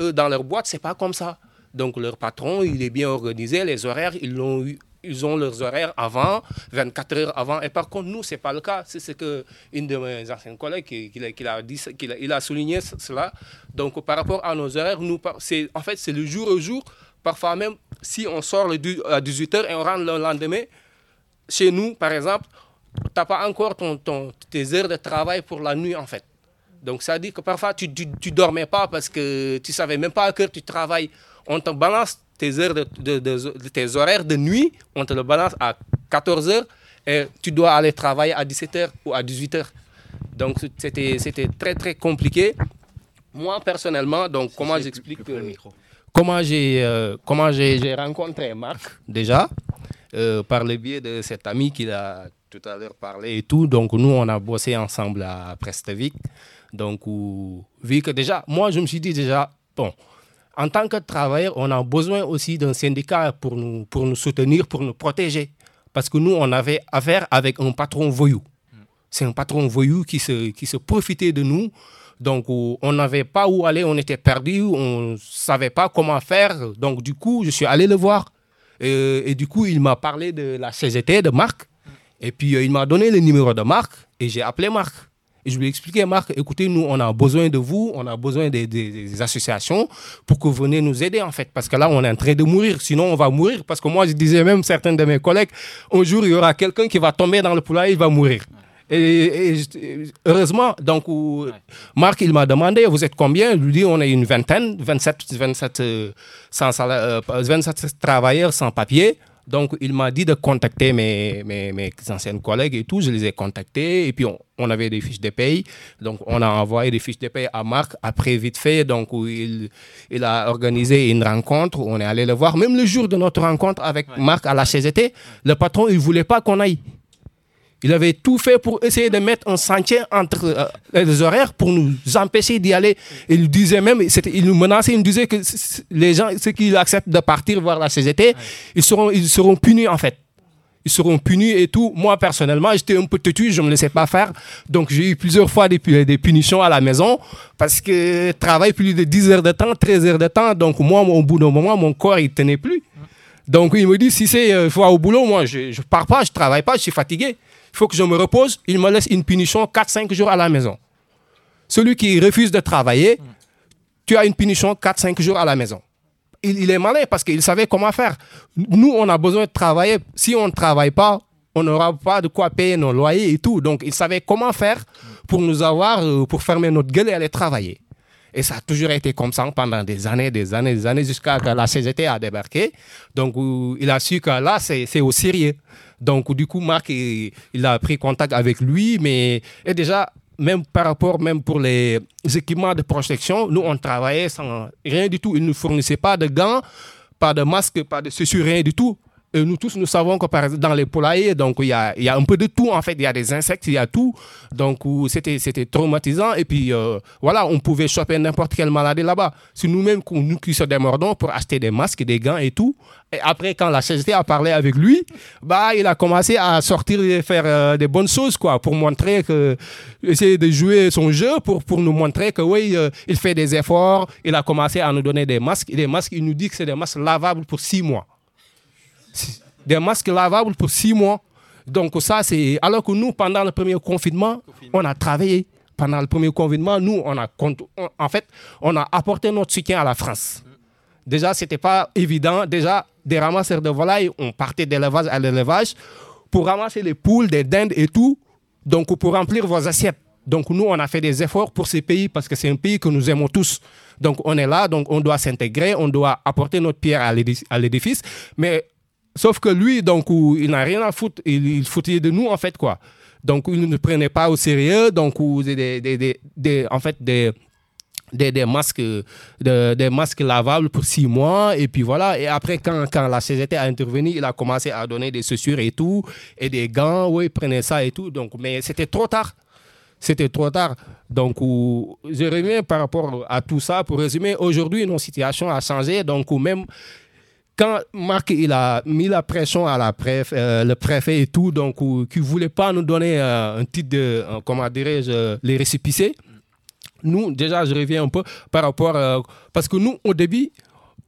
eux, dans leur boîte, c'est pas comme ça. Donc, leur patron, il est bien organisé. Les horaires, ils ont leurs horaires avant, 24 heures avant. Et par contre, nous, ce n'est pas le cas. C'est ce que une de mes anciennes collègues qui, qui, a, a, il a souligné cela. Donc, par rapport à nos horaires, nous, en fait, c'est le jour au jour. Parfois même, si on sort à 18h et on rentre le lendemain, chez nous, par exemple, tu n'as pas encore ton, tes heures de travail pour la nuit, en fait. Donc, ça dit que parfois, tu ne dormais pas parce que tu ne savais même pas à quelle heure tu travailles. On te balance tes, heures de, tes horaires de nuit, on te le balance à 14 h et tu dois aller travailler à 17 h ou à 18 h Donc, c'était très, très compliqué. Moi, personnellement, donc, comment j'explique que comment j'ai euh, rencontré Marc déjà euh, par le biais de cet ami qui a tout à l'heure parlé et tout. Donc nous on a bossé ensemble à Prestevic. Donc vu que déjà moi je me suis dit déjà bon en tant que travailleur on a besoin aussi d'un syndicat pour nous pour nous soutenir pour nous protéger parce que nous on avait affaire avec un patron voyou. C'est un patron voyou qui se qui se profitait de nous donc, on n'avait pas où aller, on était perdu, on ne savait pas comment faire. Donc, du coup, je suis allé le voir. Et, du coup, il m'a parlé de la CGT de Marc. Et puis, euh, il m'a donné le numéro de Marc et j'ai appelé Marc. Et je lui ai expliqué, Marc, écoutez, nous, on a besoin de vous, on a besoin des, associations pour que vous venez nous aider, en fait. Parce que là, on est en train de mourir. Sinon, on va mourir. Parce que moi, je disais même, certains de mes collègues, un jour, il y aura quelqu'un qui va tomber dans le poulailler, il va mourir. Et, heureusement, donc, Marc, il m'a demandé, vous êtes combien? Je lui dis, on est une vingtaine, 27, 27, 27 travailleurs sans papier. Donc, il m'a dit de contacter mes, mes, mes, anciens collègues et tout. Je les ai contactés. Et puis, on, on, avait des fiches de paye. Donc, on a envoyé des fiches de paye à Marc après, vite fait. Donc, il, il a organisé une rencontre. On est allé le voir. Même le jour de notre rencontre avec ouais. Marc à la CGT, le patron, il ne voulait pas qu'on aille. Il avait tout fait pour essayer de mettre un sentier entre euh, les horaires pour nous empêcher d'y aller. Il disait même, il nous menaçait, il nous disait que les gens, ceux qui acceptent de partir voir la CGT, ouais. ils, seront, ils seront punis en fait. Ils seront punis et tout. Moi, personnellement, j'étais un peu têtu, je ne me laissais pas faire. Donc, j'ai eu plusieurs fois des, des, punitions à la maison parce que je travaille plus de 10 heures de temps, 13 heures de temps. Donc, moi, au bout d'un moment, mon corps, il ne tenait plus. Donc, il me dit, si c'est euh, faut au boulot, moi, je ne pars pas, je ne travaille pas, je suis fatigué il faut que je me repose, il me laisse une punition 4-5 jours à la maison. Celui qui refuse de travailler, tu as une punition 4-5 jours à la maison. Il, est malin parce qu'il savait comment faire. Nous, on a besoin de travailler. Si on ne travaille pas, on n'aura pas de quoi payer nos loyers et tout. Donc, il savait comment faire pour nous avoir, euh, pour fermer notre gueule et aller travailler. Et ça a toujours été comme ça pendant des années, des années, des années, jusqu'à que la CGT a débarqué. Donc, il a su que là, c'est au sérieux. Donc, du coup, Marc, il, a pris contact avec lui, mais et déjà, même par rapport, même pour les équipements de protection, nous, on travaillait sans rien du tout. Il ne nous fournissait pas de gants, pas de masques, pas de ceci, rien du tout. Et nous tous, nous savons que par exemple, dans les poulaillers, donc il y a, il y a un peu de tout en fait. Il y a des insectes, il y a tout. Donc c'était, c'était traumatisant. Et puis euh, voilà, on pouvait choper n'importe quelle maladie là-bas. C'est nous-mêmes, nous qui se démordons pour acheter des masques, des gants et tout. Et après, quand la CGT a parlé avec lui, bah, il a commencé à sortir et faire euh, des bonnes choses, quoi, pour montrer que, essayer de jouer son jeu pour, pour nous montrer que oui, euh, il fait des efforts. Il a commencé à nous donner des masques. Et des masques, il nous dit que c'est des masques lavables pour six mois des masques lavables pour six mois. Donc ça, c'est... Alors que nous, pendant le premier confinement, on a travaillé. Pendant le premier confinement, nous, on a... En fait, on a apporté notre soutien à la France. Déjà, ce n'était pas évident. Déjà, des ramasseurs de volailles, on partait d'élevage à l'élevage pour ramasser les poules, des dindes et tout. Donc, pour remplir vos assiettes. Donc, nous, on a fait des efforts pour ces pays parce que c'est un pays que nous aimons tous. Donc, on est là, donc on doit s'intégrer, on doit apporter notre pierre à l'édifice. Mais Sauf que lui, donc, il n'a rien à foutre. Il, il foutait de nous, en fait, quoi. Donc, il ne prenait pas au sérieux. Donc, des, des, des, des en fait, des, des, des, masques, de, des masques lavables pour six mois. Et puis voilà. Et après, quand, quand la CGT a intervenu, il a commencé à donner des chaussures et tout, et des gants. Oui, il prenait ça et tout. Donc, mais c'était trop tard. C'était trop tard. Donc, je reviens par rapport à tout ça. Pour résumer, aujourd'hui, nos situations a changé. Donc, même quand Marc il a mis la pression à la préf, euh, le préfet et tout, donc qui ne voulait pas nous donner euh, un titre de, euh, comment dirais-je, les récépissés, nous, déjà, je reviens un peu par rapport, parce que nous, au début,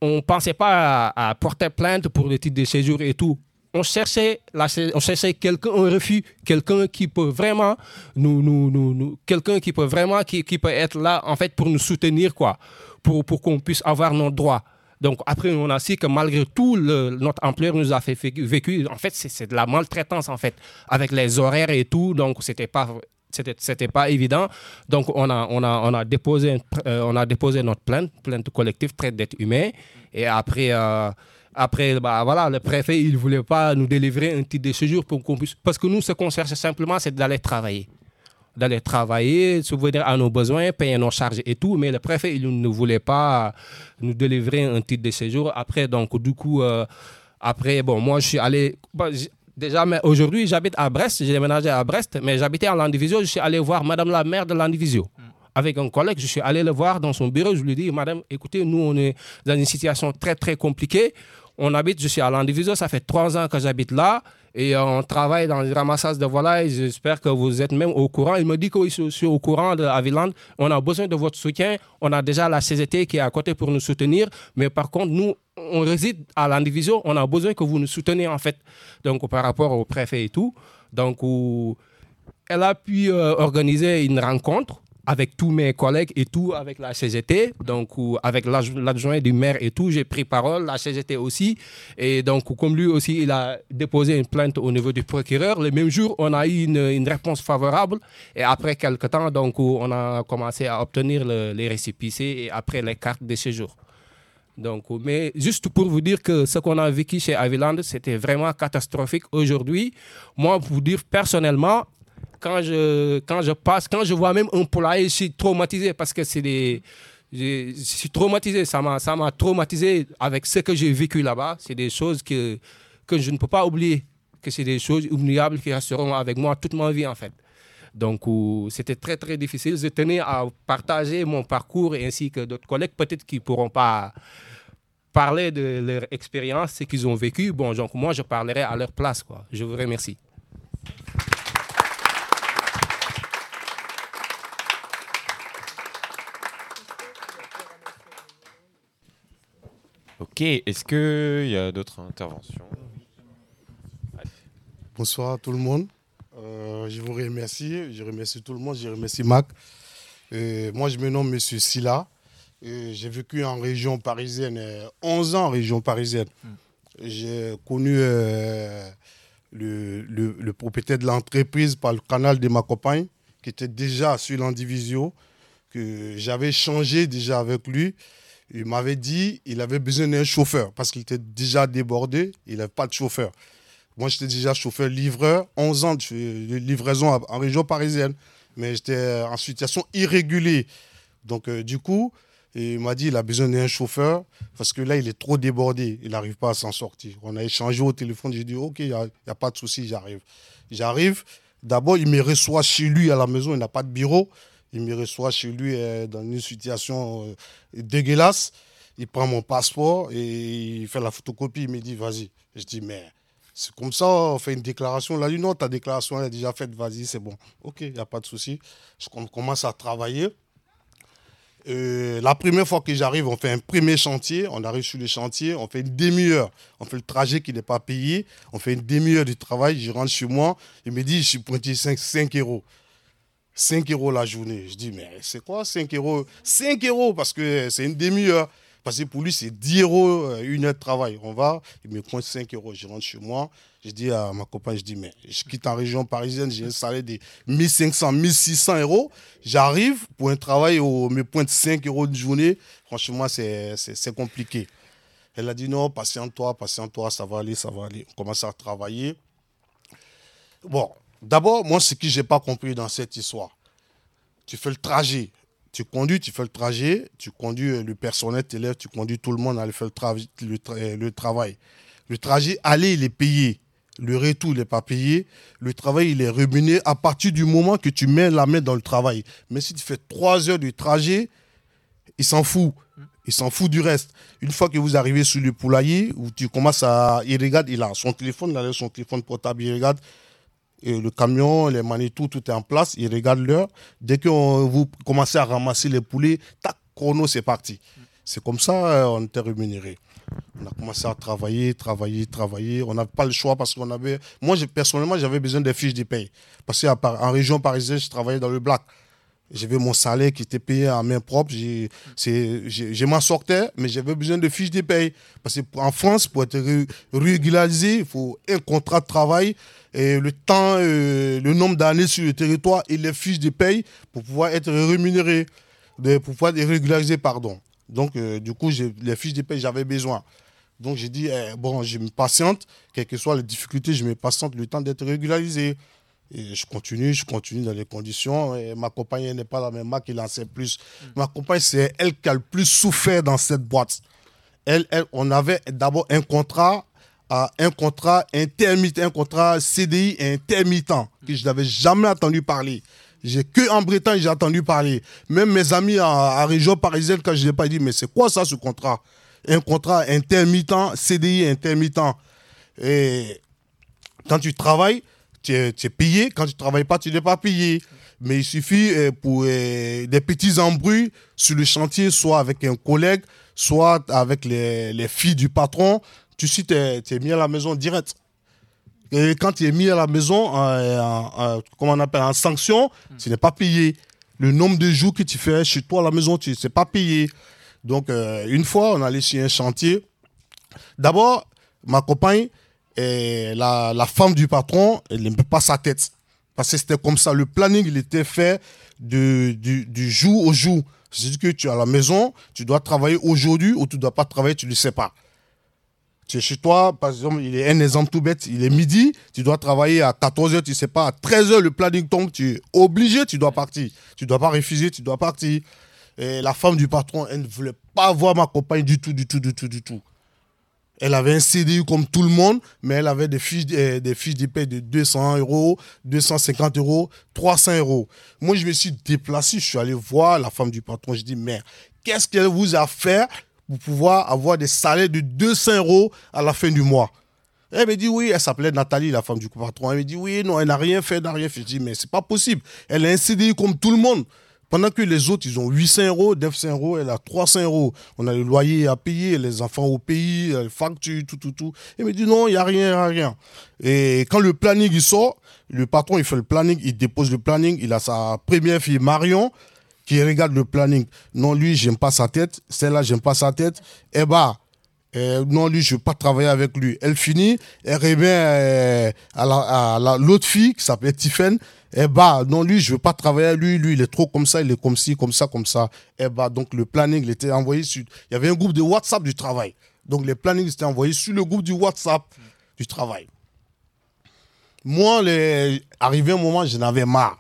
on ne pensait pas à, porter plainte pour le titre de séjour et tout. On cherchait, on cherchait quelqu'un, un refus, quelqu'un qui peut vraiment nous, nous, nous, quelqu'un qui peut vraiment, qui, peut être là, en fait, pour nous soutenir, quoi, pour, pour qu'on puisse avoir nos droits. Donc après, on a su que malgré tout, notre employeur nous a fait vécu. En fait, c'est de la maltraitance, en fait, avec les horaires et tout. Donc, c'était pas c'était pas évident. Donc, on a, on a, on a, déposé, euh, on a déposé notre plainte, plainte collective, traite d'être humain. Et après, euh, après bah, voilà, le préfet, il ne voulait pas nous délivrer un titre de séjour pour qu'on puisse. Parce que nous, ce qu'on cherche simplement, c'est d'aller travailler d'aller travailler, subvenir à nos besoins, payer nos charges et tout. Mais le préfet, il ne voulait pas nous délivrer un titre de séjour. Après, donc, du coup, euh, après, bon, moi, je suis allé. Bah, déjà, mais aujourd'hui, j'habite à Brest, j'ai déménagé à Brest, mais j'habitais en Landivisio, je suis allé voir Madame la maire de Landivisio. Avec un collègue, je suis allé le voir dans son bureau, je lui ai dit, Madame, écoutez, nous, on est dans une situation très, très compliquée. On habite, je suis à Landivisio, ça fait trois ans que j'habite là. Et on travaille dans le ramassage de volailles. J'espère que vous êtes même au courant. Il me dit que je suis au courant de Aviland. On a besoin de votre soutien. On a déjà la CGT qui est à côté pour nous soutenir. Mais par contre, nous, on réside à l'indivision. On a besoin que vous nous souteniez, en fait. Donc, par rapport au préfet et tout. Donc, elle a pu euh, organiser une rencontre avec tous mes collègues et tout, avec la CGT, donc avec l'adjoint du maire et tout, j'ai pris parole, la CGT aussi. Et donc, comme lui aussi, il a déposé une plainte au niveau du procureur, le même jour, on a eu une, réponse favorable. Et après quelques temps, donc, on a commencé à obtenir le, les récépissés et après les cartes de séjour. Donc, mais juste pour vous dire que ce qu'on a vécu chez Aviland, c'était vraiment catastrophique aujourd'hui. Moi, pour vous dire personnellement, quand je, quand je passe, quand je vois même un poulailler, je suis traumatisé parce que c'est des. Je suis traumatisé, ça m'a, ça m'a traumatisé avec ce que j'ai vécu là-bas. C'est des choses que, que je ne peux pas oublier, que c'est des choses oubliables qui resteront avec moi toute ma vie en fait. Donc, c'était très, très difficile. Je tenais à partager mon parcours ainsi que d'autres collègues, peut-être qui ne pourront pas parler de leur expérience, ce qu'ils ont vécu. Bon, donc moi, je parlerai à leur place. Quoi. Je vous remercie. Ok, est-ce qu'il y a d'autres interventions? Bonsoir à tout le monde. Euh, je vous remercie. Je remercie tout le monde. Je remercie Mac. Euh, moi, je me nomme Monsieur Silla. Euh, j'ai vécu en région parisienne, 11 ans en région parisienne. Hmm. J'ai connu le, propriétaire de l'entreprise par le canal de ma compagne, qui était déjà sur l'Andivisio, que j'avais changé déjà avec lui. Il m'avait dit qu'il avait besoin d'un chauffeur parce qu'il était déjà débordé, il n'avait pas de chauffeur. Moi, j'étais déjà chauffeur-livreur, 11 ans de livraison en région parisienne, mais j'étais en situation irrégulière. Donc, euh, du coup, il m'a dit qu'il a besoin d'un chauffeur parce que là, il est trop débordé. Il n'arrive pas à s'en sortir. On a échangé au téléphone. J'ai dit, OK, il n'y a, pas de souci, j'arrive. J'arrive. D'abord, il me reçoit chez lui à la maison. Il n'a pas de bureau. Il me reçoit chez lui euh, dans une situation euh, dégueulasse. Il prend mon passeport et il fait la photocopie. Il me dit, vas-y. Je dis, mais c'est comme ça, on fait une déclaration. Là, non, ta déclaration est déjà faite, vas-y, c'est bon. Ok, il n'y a pas de souci. On commence à travailler. Euh, la première fois que j'arrive, on fait un premier chantier. On arrive sur le chantier, on fait une demi-heure. On fait le trajet qui n'est pas payé. On fait une demi-heure de travail. Je rentre chez moi. Il me dit, je suis pointé 5, 5 euros. 5 euros la journée. Je dis, mais c'est quoi 5 euros? 5 euros parce que c'est une demi-heure. Parce que pour lui, c'est 10 euros euh, une heure de travail. On va, il me pointe 5 euros. Je rentre chez moi. Je dis à ma compagne, je dis, mais je quitte en région parisienne, j'ai un salaire de 1500, 1600 euros. J'arrive pour un travail où me pointe 5 euros de journée. Franchement, c'est compliqué. Elle a dit, non, patiente-toi, patiente-toi, ça va aller, ça va aller. On commence à travailler. Bon, d'abord, moi, ce que je n'ai pas compris dans cette histoire, tu fais le trajet tu conduis, tu fais le trajet, tu conduis euh, le personnel, tu tu conduis tout le monde à aller faire le, euh, le, travail. Le trajet, aller, il est payé. Le retour, il n'est pas payé. Le travail, il est rémunéré à partir du moment que tu mets la main dans le travail. Mais si tu fais trois heures de trajet, il s'en fout. Il s'en fout du reste. Une fois que vous arrivez sur le poulailler, où tu commences à. Il regarde, il a son téléphone, il a son téléphone portable, il regarde le camion, les manitou, tout est en place. Ils regardent l'heure. Dès que vous commencez à ramasser les poulets, tac, chrono, c'est parti. C'est comme ça euh, on était rémunéré. On a commencé à travailler, travailler, travailler. On n'avait pas le choix parce qu'on avait. Moi, personnellement, j'avais besoin des fiches de paye. Parce qu'en région parisienne, je travaillais dans le black. J'avais mon salaire qui était payé à main propre. Je m'en sortais, mais j'avais besoin de fiches de paye. Parce qu'en France, pour être régularisé, il faut un contrat de travail, et le temps, euh, le nombre d'années sur le territoire et les fiches de paye pour pouvoir être rémunéré, pour pouvoir être régularisé, pardon. Donc, euh, du coup, les fiches de paye, j'avais besoin. Donc, j'ai dit, eh, bon, je me patiente, quelles que soient les difficultés, je me patiente le temps d'être régularisé. Et je continue, je continue dans les conditions. Et ma compagne n'est pas la même, moi qui en sait plus. Mm. Ma compagne, c'est elle qui a le plus souffert dans cette boîte. Elle, elle on avait d'abord un contrat, un contrat intermittent, un contrat CDI intermittent, que je n'avais jamais entendu parler. J'ai que en Bretagne, j'ai entendu parler. Même mes amis en, région parisienne, quand je n'ai pas dit, mais c'est quoi ça ce contrat? Un contrat intermittent, CDI intermittent. Et quand tu travailles, tu es, payé. Quand tu ne travailles pas, tu n'es pas payé. Mais il suffit euh, pour euh, des petits embrouilles sur le chantier, soit avec un collègue, soit avec les, filles du patron. Tu sais, tu es, mis à la maison direct. Et quand tu es mis à la maison, en, comment on appelle, en sanction, tu n'es pas payé. Le nombre de jours que tu fais chez toi à la maison, tu ne pas payé. Donc, euh, une fois, on allait sur un chantier. D'abord, ma compagne, et la, la, femme du patron, elle n'aime pas sa tête. Parce que c'était comme ça. Le planning, il était fait de, du, du jour au jour. C'est que tu es à la maison, tu dois travailler aujourd'hui ou tu ne dois pas travailler, tu ne le sais pas. Tu es chez toi, par exemple, il est un exemple tout bête, il est midi, tu dois travailler à 14h, tu ne sais pas, à 13h, le planning tombe, tu es obligé, tu dois partir. Tu ne dois pas refuser, tu dois partir. Et la femme du patron, elle ne voulait pas voir ma compagne du tout, du tout, du tout, du tout. Elle avait un CDI comme tout le monde, mais elle avait des fiches, euh, des fiches de paie de 200 euros, 250 euros, 300 euros. Moi, je me suis déplacé, je suis allé voir la femme du patron. Je dis, mais qu'est-ce qu'elle vous a fait pour pouvoir avoir des salaires de 200 euros à la fin du mois? Elle me dit oui, elle s'appelait Nathalie, la femme du patron. Elle me dit oui, non, elle n'a rien fait, n'a rien fait. Je dis mais c'est pas possible. Elle a un CDI comme tout le monde. Pendant que les autres, ils ont 800 euros, 900 euros, elle a 300 euros. On a le loyer à payer, les enfants au pays, les factures, tout, tout, tout. Elle me dit non, il n'y a rien, il a rien. Et quand le planning, il sort, le patron, il fait le planning, il dépose le planning, il a sa première fille, Marion, qui regarde le planning. Non, lui, j'aime pas sa tête. Celle-là, j'aime pas sa tête. Eh bah, non, lui, je veux pas travailler avec lui. Elle finit, elle remet euh, à l'autre fille qui s'appelait Tiffen. Eh bah, non, lui, je veux pas travailler avec lui. Lui, il est trop comme ça, il est comme ci, comme ça, comme ça. Eh bah, donc le planning, il était envoyé sur. Il y avait un groupe de WhatsApp du travail. Donc les plannings étaient envoyés sur le groupe du WhatsApp du travail. Moi, arrivé un moment, j'en avais marre.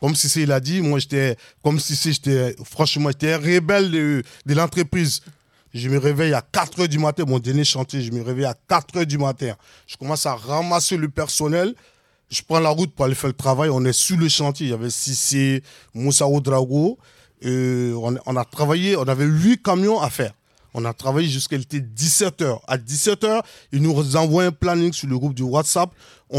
Comme si il a dit, moi, j'étais. Comme si j'étais. Franchement, j'étais rebelle de, de l'entreprise. Je me réveille à 4 h du matin, mon dernier chantier, je me réveille à 4 h du matin. Je commence à ramasser le personnel. Je prends la route pour aller faire le travail. On est sur le chantier. Il y avait Sissé, Moussa Drago. on, on, a travaillé, on avait 8 camions à faire. On a travaillé jusqu'à 17h. À 17h, ils nous envoient un planning sur le groupe du WhatsApp.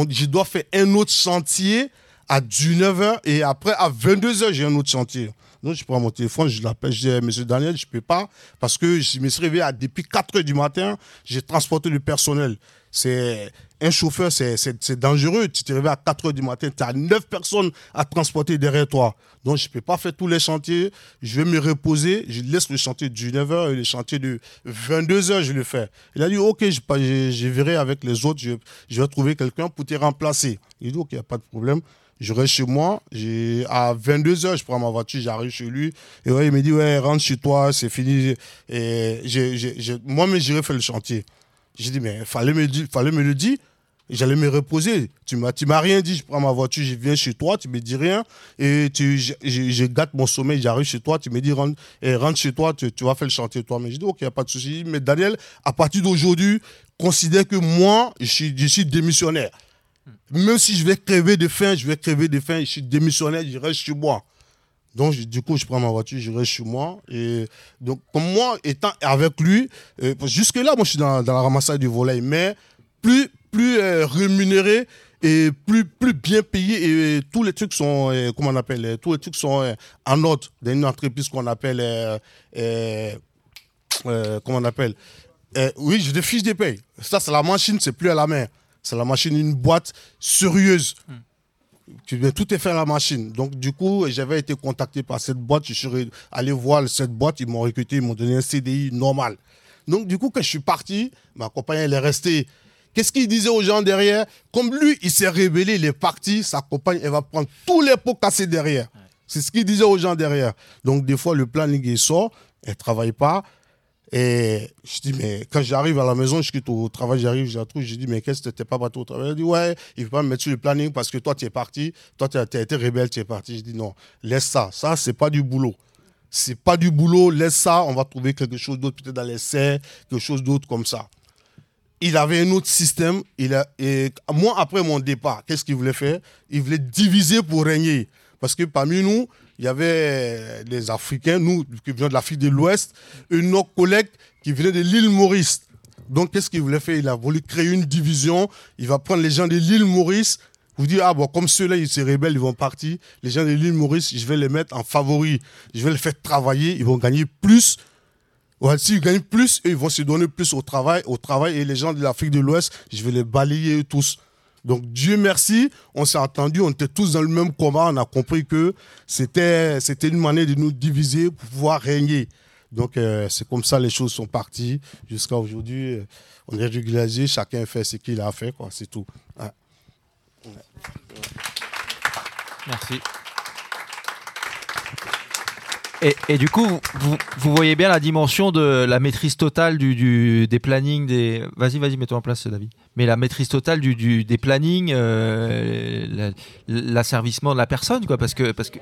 Je dois faire un autre chantier à 19h et après à 22h, j'ai un autre chantier. Donc, je prends mon téléphone, je l'appelle, je dis, Monsieur Daniel, je ne peux pas parce que je me suis réveillé à, depuis 4 h du matin, j'ai transporté le personnel. C'est un chauffeur, c'est dangereux. Tu te réveilles à 4 h du matin, tu as 9 personnes à transporter derrière toi. Donc, je ne peux pas faire tous les chantiers. Je vais me reposer. Je laisse le chantier de 9h et le chantier de 22h, je le fais. Il a dit, OK, je, je, verrai avec les autres, je, je vais trouver quelqu'un pour te remplacer. Il dit, OK, il n'y a pas de problème. Je reste chez moi. À 22h, je prends ma voiture, j'arrive chez lui. Et ouais, il me dit, ouais, rentre chez toi, c'est fini. Et moi-même, j'irai faire le chantier. J'ai dit, mais fallait me, fallait me le dire. J'allais me reposer. Tu m'as, m'as rien dit. Je prends ma voiture, je viens chez toi, tu me dis rien. Et tu, je, gâte mon sommeil, j'arrive chez toi, tu me dis rentre, rentre chez toi, tu, vas faire le chantier toi. Mais je dis ok, il n'y a pas de souci. Mais Daniel, à partir d'aujourd'hui, considère que moi, je suis, je suis démissionnaire. Même si je vais crever de faim, je vais crever de faim. Je suis démissionnaire, je reste chez moi. Donc, du coup, je prends ma voiture, je reste chez moi. Et donc, comme moi, étant avec lui, euh, jusque-là, moi, je suis dans, la ramassage du volaille, mais plus, plus euh, rémunéré et plus, plus bien payé. Et, tous les trucs sont, euh, comment on appelle, tous les trucs sont en ordre dans une entreprise qu'on appelle, comment on appelle, oui, j'ai des fiches de paye. Ça, c'est la machine, c'est plus à la main. C'est la machine, une boîte sérieuse. Hmm. Tout est fait à la machine. Donc, du coup, j'avais été contacté par cette boîte. Je suis allé voir cette boîte. Ils m'ont recruté. Ils m'ont donné un CDI normal. Donc, du coup, quand je suis parti, ma compagne, elle est restée. Qu'est-ce qu'il disait aux gens derrière? Comme lui, il s'est révélé, il est parti, sa compagne, elle va prendre tous les pots cassés derrière. C'est ce qu'il disait aux gens derrière. Donc, des fois, le planning, il sort, elle ne travaille pas. Et je dis, mais quand j'arrive à la maison, je quitte au travail, j'arrive, je la trouve, je dis, mais qu'est-ce que tu n'es pas parti au travail? Elle dit, ouais, il ne pas me mettre sur le planning parce que toi, tu es parti, toi, tu as, été rebelle, tu es parti. Je dis, non, laisse ça, ça, c'est pas du boulot. C'est pas du boulot, laisse ça, on va trouver quelque chose d'autre, peut-être dans les serres, quelque chose d'autre comme ça. Il avait un autre système. Il a, et moi, après mon départ, qu'est-ce qu'il voulait faire? Il voulait diviser pour régner. Parce que parmi nous, il y avait les Africains, nous qui venons de l'Afrique de l'Ouest, une autre collègue qui venait de l'île Maurice. Donc, qu'est-ce qu'il voulait faire? Il a voulu créer une division. Il va prendre les gens de l'île Maurice. Vous dire, ah bon, comme ceux-là, ils se rebellent, ils vont partir. Les gens de l'île Maurice, je vais les mettre en favoris. Je vais les faire travailler. Ils vont gagner plus. S'ils gagnent plus, ils vont se donner plus au travail, au travail. Et les gens de l'Afrique de l'Ouest, je vais les balayer tous. Donc Dieu merci, on s'est entendu, on était tous dans le même combat, on a compris que c'était une manière de nous diviser pour pouvoir régner. Donc euh, c'est comme ça les choses sont parties jusqu'à aujourd'hui. Euh, on est régularisé, chacun fait ce qu'il a fait, quoi, c'est tout. Merci. Et, du coup, vous, voyez bien la dimension de la maîtrise totale des plannings des. Vas-y, vas-y, mets-toi en place, David. Mais la maîtrise totale du, des plannings, euh, l'asservissement de la personne, quoi, parce que parce que.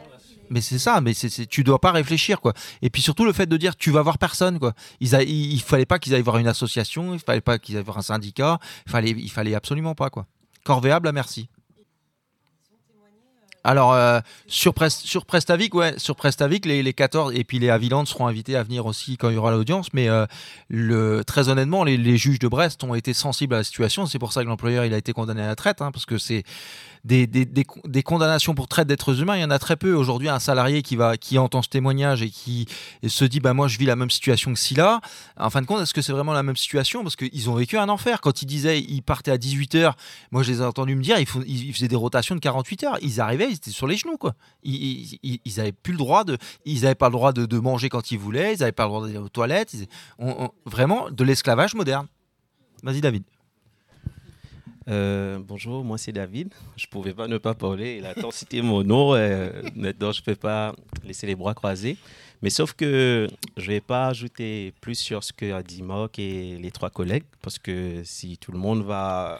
Mais c'est ça, mais c'est, tu dois pas réfléchir, quoi. Et puis surtout le fait de dire tu vas voir personne, quoi. Il, il, fallait pas qu'ils aillent voir une association, il fallait pas qu'ils aillent voir un syndicat, il fallait, il fallait absolument pas, quoi. Corvéable à merci. Alors, euh, sur, Prestavik, ouais, sur les, les 14 et puis les Haviland seront invités à venir aussi quand il y aura l'audience. Mais euh, très honnêtement, les, juges de Brest ont été sensibles à la situation. C'est pour ça que l'employeur a été condamné à la traite, hein, parce que c'est des, des, des, condamnations pour traite d'êtres humains, il y en a très peu. Aujourd'hui, un salarié qui, va, qui entend ce témoignage et qui se dit bah, Moi, je vis la même situation que Silla. En fin de compte, est-ce que c'est vraiment la même situation? Parce qu'ils ont vécu un enfer. Quand ils disaient ils partaient à 18h, moi, je les ai entendus me dire ils, ils faisaient des rotations de 48 heures. Ils arrivaient, ils étaient sur les genoux. Quoi. Ils, ils, plus le droit de. Ils n'avaient pas le droit de, manger quand ils voulaient, ils n'avaient pas le droit d'aller aux toilettes. vraiment de l'esclavage moderne. Vas-y, David. Euh, bonjour, moi c'est David. Je ne pouvais pas ne pas parler. Il a tant cité mon nom. Euh, [laughs] maintenant, je ne peux pas laisser les bras croisés. Mais sauf que je ne vais pas ajouter plus sur ce qu'a dit Mock et les trois collègues. Parce que si tout le monde va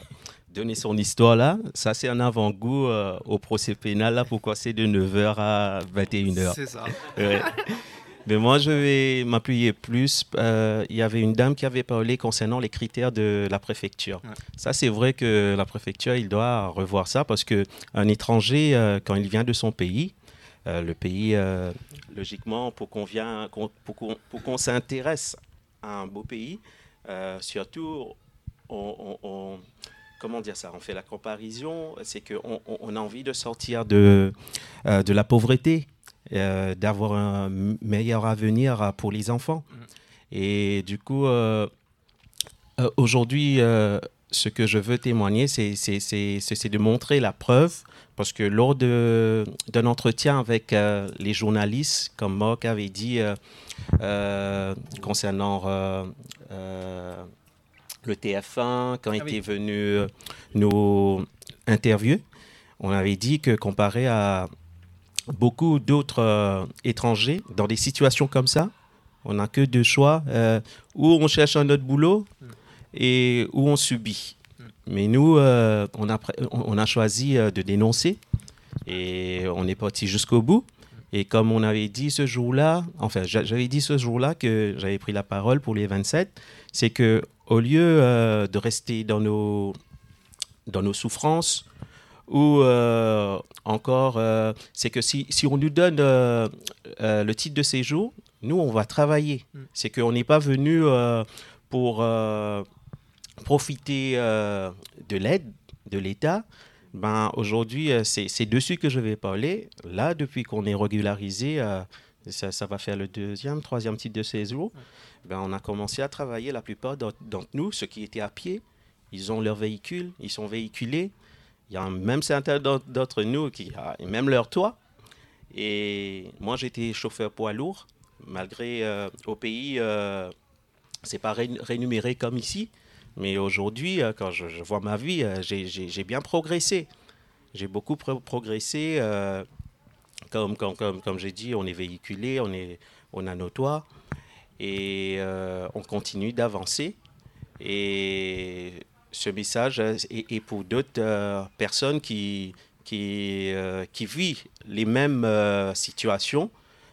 donner son histoire là, ça c'est un avant-goût euh, au procès pénal là, pourquoi c'est de 9h à 21h. C'est ça. [laughs] Mais moi, je vais m'appuyer plus. Euh, il y avait une dame qui avait parlé concernant les critères de la préfecture. Ça, c'est vrai que la préfecture, il doit revoir ça parce qu'un étranger, euh, quand il vient de son pays, le pays, logiquement, pour qu'on pour qu'on s'intéresse à un beau pays, surtout, on, comment dire ça On fait la comparaison, c'est qu'on on a envie de sortir de, de la pauvreté euh, d'avoir un meilleur avenir pour les enfants. Mm. Et du coup, euh, euh, aujourd'hui, ce que je veux témoigner, c'est de montrer la preuve, parce que lors d'un entretien avec les journalistes, comme Mock avait dit concernant le TF1, quand ah était venu nous interviewer, on avait dit que comparé à beaucoup d'autres euh, étrangers dans des situations comme ça. On n'a que deux choix, euh, où on cherche un autre boulot et où on subit. Mais nous, euh, on, a, on a choisi de dénoncer et on est parti jusqu'au bout. Et comme on avait dit ce jour-là, enfin, j'avais dit ce jour-là que j'avais pris la parole pour les 27, c'est que au lieu de rester dans nos, dans nos souffrances, ou euh, encore, euh, c'est que si, si, on nous donne euh, le titre de séjour, nous, on va travailler. Mm. C'est qu'on n'est pas venu pour profiter de l'aide de l'État. Ben, Aujourd'hui, c'est dessus que je vais parler. Là, depuis qu'on est régularisé, ça, ça, va faire le deuxième, troisième titre de séjour, ben, on a commencé à travailler. La plupart d'entre nous, ceux qui étaient à pied, ils ont leur véhicule, ils sont véhiculés. Il y a même certains d'entre nous qui ont même leur toit. Et moi, j'étais chauffeur poids lourd, malgré euh, au pays, euh, c'est pas rémunéré comme ici. Mais aujourd'hui, euh, quand je, vois ma vie, euh, j'ai bien progressé. J'ai beaucoup progressé. Comme comme, comme, j'ai dit, on est véhiculé, on, est, on a nos toits. Et on continue d'avancer. Et ce message est, pour d'autres euh, personnes qui, qui, euh, qui vivent les mêmes euh, situations,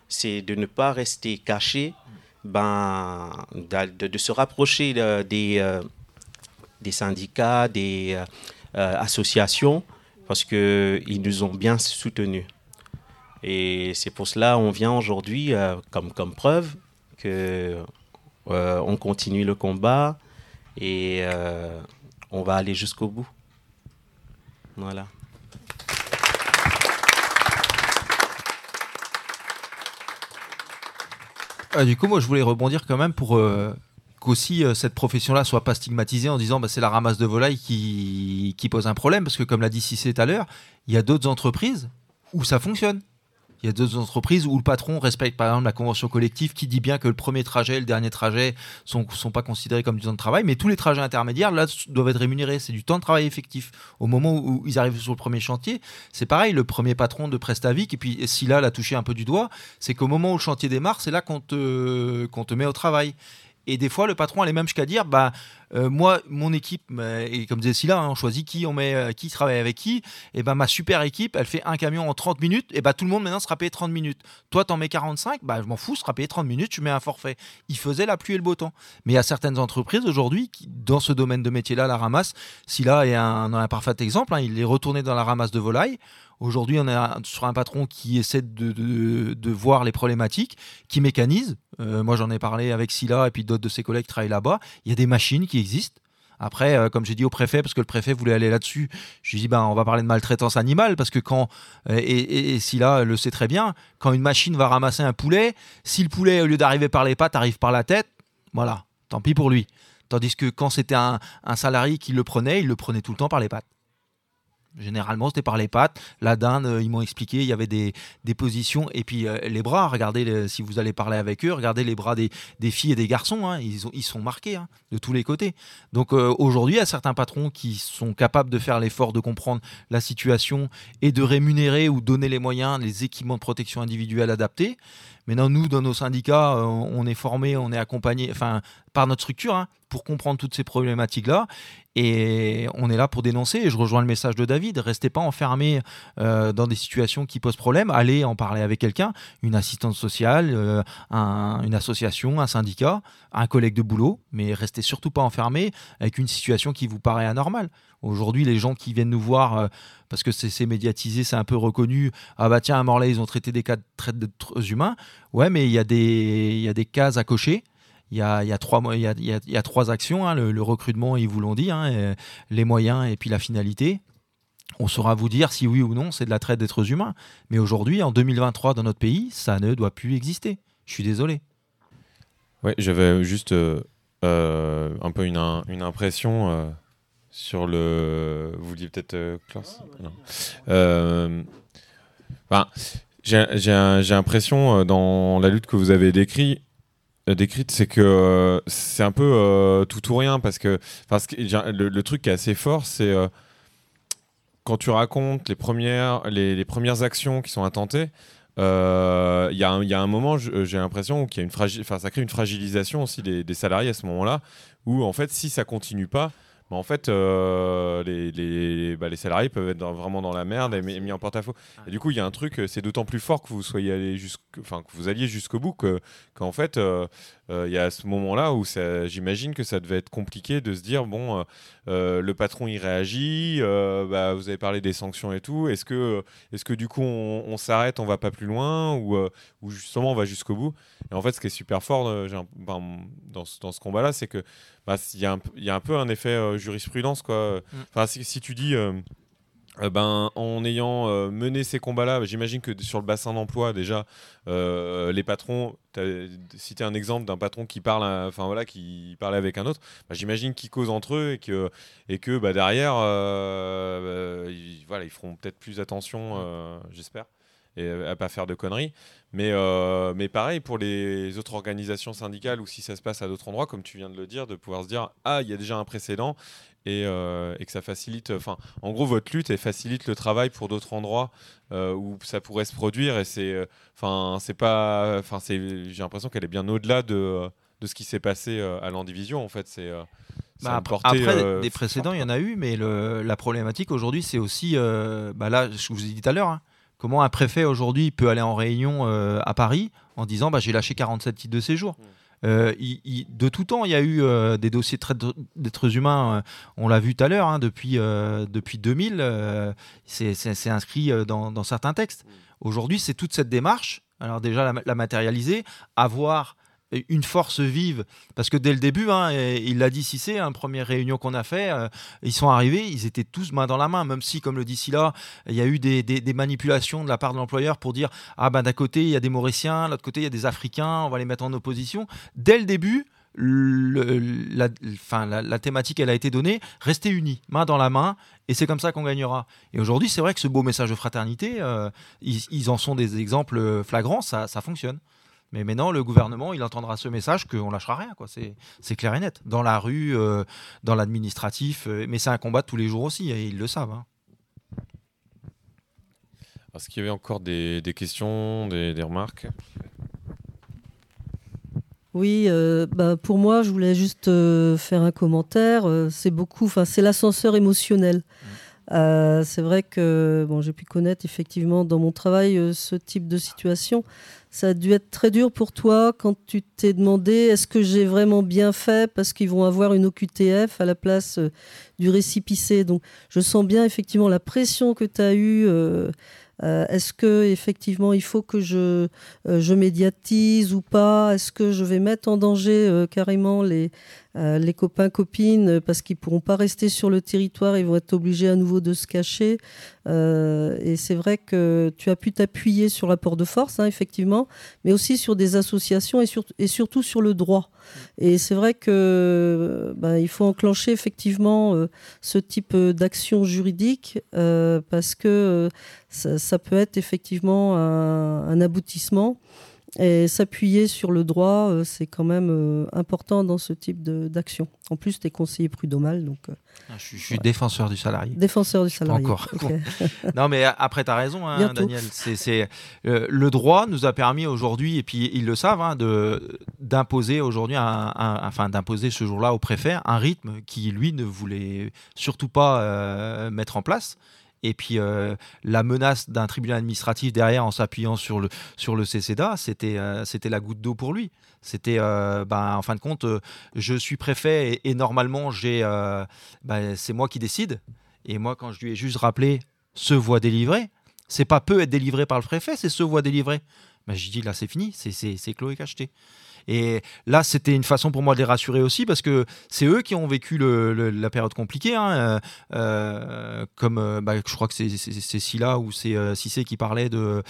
c'est de ne pas rester caché, ben, de, de se rapprocher des, des syndicats, des associations, parce qu'ils nous ont bien soutenus. Et c'est pour cela qu'on vient aujourd'hui comme, comme preuve que on continue le combat et on va aller jusqu'au bout. Voilà. Ah, du coup, moi, je voulais rebondir quand même pour euh, qu'aussi euh, cette profession-là soit pas stigmatisée en disant bah, c'est la ramasse de volaille qui, qui, pose un problème, parce que comme l'a dit Cissé tout à l'heure, il y a d'autres entreprises où ça fonctionne. Il y a d'autres entreprises où le patron respecte par exemple la convention collective qui dit bien que le premier trajet et le dernier trajet sont, sont pas considérés comme du temps de travail, mais tous les trajets intermédiaires là doivent être rémunérés. C'est du temps de travail effectif. Au moment où ils arrivent sur le premier chantier, c'est pareil. Le premier patron de Prestavic, et puis si là l'a touché un peu du doigt, c'est qu'au moment où le chantier démarre, c'est là qu'on te met au travail. Et des fois, le patron allait même jusqu'à dire bah, euh, Moi, mon équipe, et comme disait Silla, hein, on choisit qui on met, euh, qui travaille avec qui. Et ben ma super équipe, elle fait un camion en 30 minutes. Et ben tout le monde maintenant sera payé 30 minutes. Toi, t'en mets 45, bah, je m'en fous, sera payé 30 minutes, tu mets un forfait. Il faisait la pluie et le beau temps. Mais il y a certaines entreprises aujourd'hui dans ce domaine de métier-là, la ramasse. Silla est un, un parfait exemple. Hein, il est retourné dans la ramasse de volaille. Aujourd'hui, on est sur un patron qui essaie de, voir les problématiques, qui mécanise. Euh, moi, j'en ai parlé avec Silla et puis d'autres de ses collègues qui travaillent là-bas. Il y a des machines qui existent. Après, euh, comme j'ai dit au préfet, parce que le préfet voulait aller là-dessus, je lui ai dit, ben, on va parler de maltraitance animale, parce que quand, euh, et, et, Silla le sait très bien, quand une machine va ramasser un poulet, si le poulet, au lieu d'arriver par les pattes, arrive par la tête, voilà, tant pis pour lui. Tandis que quand c'était un salarié qui le prenait, il le prenait tout le temps par les pattes. Généralement, c'était par les pattes. La dinde, euh, ils m'ont expliqué, il y avait des, positions. Et puis euh, les bras, regardez, si vous allez parler avec eux, regardez les bras des, filles et des garçons. Hein. ils sont marqués hein, de tous les côtés. Donc euh, aujourd'hui, il y a certains patrons qui sont capables de faire l'effort de comprendre la situation et de rémunérer ou donner les moyens, les équipements de protection individuelle adaptés. Maintenant, nous, dans nos syndicats, on est formés, on est accompagnés enfin, par notre structure hein, pour comprendre toutes ces problématiques-là. Et on est là pour dénoncer. Et je rejoins le message de David. Restez pas enfermés euh, dans des situations qui posent problème. Allez en parler avec quelqu'un, une assistante sociale, euh, une association, un syndicat, un collègue de boulot. Mais restez surtout pas enfermés avec une situation qui vous paraît anormale. Aujourd'hui, les gens qui viennent nous voir, euh, parce que c'est médiatisé, c'est un peu reconnu, ah bah tiens, à Morlaix, ils ont traité des cas de traite d'êtres humains. Ouais, mais il y, a des, il y a des cases à cocher il y a, trois, il y a, trois actions, hein, le, recrutement, ils vous l'ont dit, hein, les moyens et puis la finalité. On saura vous dire si oui ou non c'est de la traite d'êtres humains. Mais aujourd'hui, en 2023, dans notre pays, ça ne doit plus exister. Je suis désolé. Oui, j'avais juste euh, euh, un peu une, impression sur le. Vous vouliez peut-être, Klaus J'ai l'impression, dans la lutte que vous avez décrite, euh, décrite, c'est que euh, c'est un peu euh, tout ou rien parce que, parce que le, truc qui est assez fort, c'est quand tu racontes les premières, les, premières actions qui sont intentées. Il y, a un moment, j'ai l'impression qu'il y a une fragile, ça crée une fragilisation aussi des, des salariés à ce moment-là, où en fait, si ça continue pas, en fait, euh, les, les, bah, les, salariés peuvent être vraiment dans la merde et mis, en porte-à-faux. Et du coup, il y a un truc, c'est d'autant plus fort que vous soyez allé enfin que vous alliez jusqu'au bout, qu'en fait, euh, euh, il y a ce moment-là où j'imagine que ça devait être compliqué de se dire bon, le patron il réagit, bah, vous avez parlé des sanctions et tout. Est-ce que, est-ce que du coup on, s'arrête, on va pas plus loin ou, ou justement on va jusqu'au bout? Et en fait, ce qui est super fort dans, dans ce combat-là, c'est que bah, il y, a un peu un effet euh, jurisprudence. Quoi. Mm. Enfin, si, tu dis. Euh, euh, ben, en ayant mené ces combats-là, j'imagine que sur le bassin d'emploi, déjà, les patrons, tu as cité un exemple d'un patron qui parle, enfin voilà, qui parlait avec un autre. Bah, j'imagine qu'ils causent entre eux et que, et que bah, derrière, ils, voilà, ils feront peut-être plus attention, j'espère, et à pas faire de conneries. Mais, euh, mais pareil pour les autres organisations syndicales ou si ça se passe à d'autres endroits, comme tu viens de le dire, de pouvoir se dire ah il y a déjà un précédent et, euh, et que ça facilite. Enfin, en gros votre lutte elle facilite le travail pour d'autres endroits euh, où ça pourrait se produire et c'est, enfin c'est pas, enfin c'est, j'ai l'impression qu'elle est bien au-delà de, de ce qui s'est passé à l'Andivision en fait. C'est bah après, des précédents, il y en a eu, mais le, la problématique aujourd'hui, c'est aussi, bah là, je vous ai dit tout à l'heure, hein, Comment un préfet aujourd'hui peut aller en réunion euh, à Paris en disant bah, j'ai lâché 47 titres de séjour mmh. Euh, de tout temps, il y a eu euh, des dossiers de d'êtres humains, on l'a vu tout à l'heure, hein, depuis, depuis 2000, c'est inscrit dans, certains textes. Mmh. Aujourd'hui, c'est toute cette démarche, alors déjà la, la matérialiser, avoir une force vive. Parce que dès le début, hein, il l'a dit si c'est, hein, première réunion qu'on a fait, euh, ils sont arrivés, ils étaient tous main dans la main, même si, comme le dit là, il y a eu des, manipulations de la part de l'employeur pour dire ah ben d'un côté il y a des Mauriciens, de l'autre côté il y a des Africains, on va les mettre en opposition. Dès le début, la, thématique, elle a été donnée. Restez unis, main dans la main, et c'est comme ça qu'on gagnera. Et aujourd'hui, c'est vrai que ce beau message de fraternité, euh, ils, en sont des exemples flagrants, ça fonctionne. Mais maintenant, le gouvernement, il entendra ce message qu'on lâchera rien. Quoi. C'est, clair et net. Dans la rue, euh, dans l'administratif. Euh, mais c'est un combat de tous les jours aussi, et ils le savent. Hein. Est-ce qu'il y avait encore des, questions, des, remarques? Oui, euh, bah pour moi, je voulais juste faire un commentaire. c'est beaucoup, enfin, c'est l'ascenseur émotionnel. Mmh. c'est vrai que bon, j'ai pu connaître effectivement dans mon travail ce type de situation. Ça a dû être très dur pour toi quand tu t'es demandé est-ce que j'ai vraiment bien fait? Parce qu'ils vont avoir une OQTF à la place euh, du récipicé. Donc je sens bien effectivement la pression que tu as eue. Euh, euh, est-ce que effectivement il faut que je, je médiatise ou pas? Est-ce que je vais mettre en danger carrément les, euh, les copains copines euh, parce qu'ils pourront pas rester sur le territoire, ils vont être obligés à nouveau de se cacher. Euh, et c'est vrai que tu as pu t'appuyer sur l'apport de force, hein, effectivement, mais aussi sur des associations et, et surtout sur le droit. Et c'est vrai que ben, il faut enclencher effectivement ce type d'action juridique parce que ça, peut être effectivement un aboutissement. Et s'appuyer sur le droit, euh, c'est quand même euh, important dans ce type d'action. En plus, tu es conseiller prud'homal. Donc, euh, ah, je, suis défenseur du salarié. Défenseur du salarié. Encore. [laughs] non, mais après, tu as raison, hein, Daniel. C'est, le droit nous a permis aujourd'hui, et puis ils le savent, hein, d'imposer aujourd'hui, un, enfin, d'imposer ce jour-là au préfet un rythme qui, lui, ne voulait surtout pas mettre en place et puis euh, la menace d'un tribunal administratif derrière en s'appuyant sur le, sur le CCDA, c'était euh, c'était la goutte d'eau pour lui. C'était, euh, ben, en fin de compte, je suis préfet et, normalement, j'ai, ben, c'est moi qui décide. Et moi, quand je lui ai juste rappelé ce voie délivré, c'est pas peu être délivré par le préfet, c'est ce voie délivré. Ben, j'ai dit là, c'est fini, c'est et cacheté. Et là, c'était une façon pour moi de les rassurer aussi parce que c'est eux qui ont vécu la période compliquée. Hein, euh, euh, comme euh, bah, je crois que c'est Scylla ou c'est Cissé qui parlait de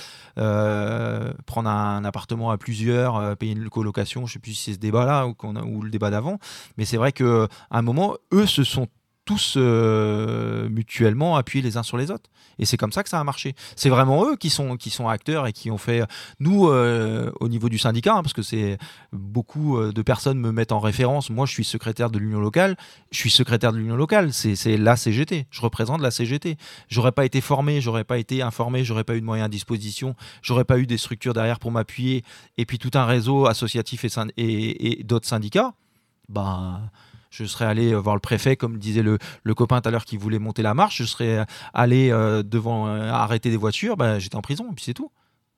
prendre un, appartement à plusieurs, payer une colocation. Je ne sais plus si c'est ce débat-là ou, le débat d'avant. Mais c'est vrai qu'à un moment, eux se sont tous euh, mutuellement appuyés les uns sur les autres. Et c'est comme ça que ça a marché. C'est vraiment eux qui sont, qui sont acteurs et qui ont fait. Nous, euh, au niveau du syndicat, hein, parce que c'est beaucoup euh, de personnes me mettent en référence. Moi, je suis secrétaire de l'union locale. Je suis secrétaire de l'union locale. C'est la CGT. Je représente la CGT. J'aurais pas été formé, j'aurais pas été informé, j'aurais pas eu de moyens à disposition, j'aurais pas eu des structures derrière pour m'appuyer, et puis tout un réseau associatif et, d'autres syndicats. Bah je serais allé euh, voir le préfet, comme disait le, copain tout à l'heure qui voulait monter la marche, je serais allé euh, devant euh, arrêter des voitures, ben, j'étais en prison, et puis c'est tout.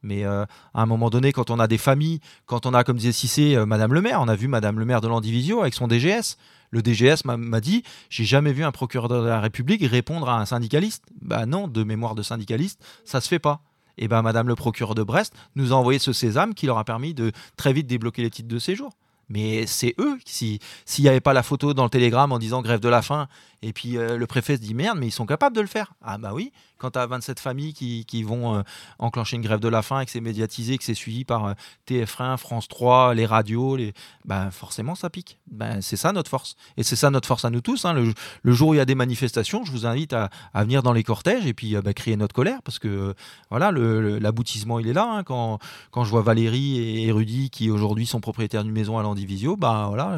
Mais à un moment donné, quand on a des familles, quand on a, comme disait Cissé, Madame le maire, on a vu Madame le maire de l'Andivisio avec son DGS. Le DGS m'a dit J'ai jamais vu un procureur de la République répondre à un syndicaliste. Bah non, de mémoire de syndicaliste, ça se fait pas. Et ben Madame le procureur de Brest nous a envoyé ce sésame qui leur a permis de très vite débloquer les titres de séjour. Mais c'est eux, s'il n'y avait pas la photo dans le télégramme en disant grève de la faim, et puis euh, le préfet se dit merde, mais ils sont capables de le faire. Ah bah oui, quand tu as 27 familles qui, qui vont euh, enclencher une grève de la faim et que c'est médiatisé, que c'est suivi par euh, TF1, France 3, les radios, les... Bah, forcément ça pique. Bah, c'est ça notre force. Et c'est ça notre force à nous tous. Hein. Le, jour où il y a des manifestations, je vous invite à, venir dans les cortèges et puis bah, crier notre colère parce que voilà, l'aboutissement il est là. Hein. Quand, quand je vois Valérie et Rudy qui aujourd'hui sont propriétaires d'une maison à Landivisio, bah voilà,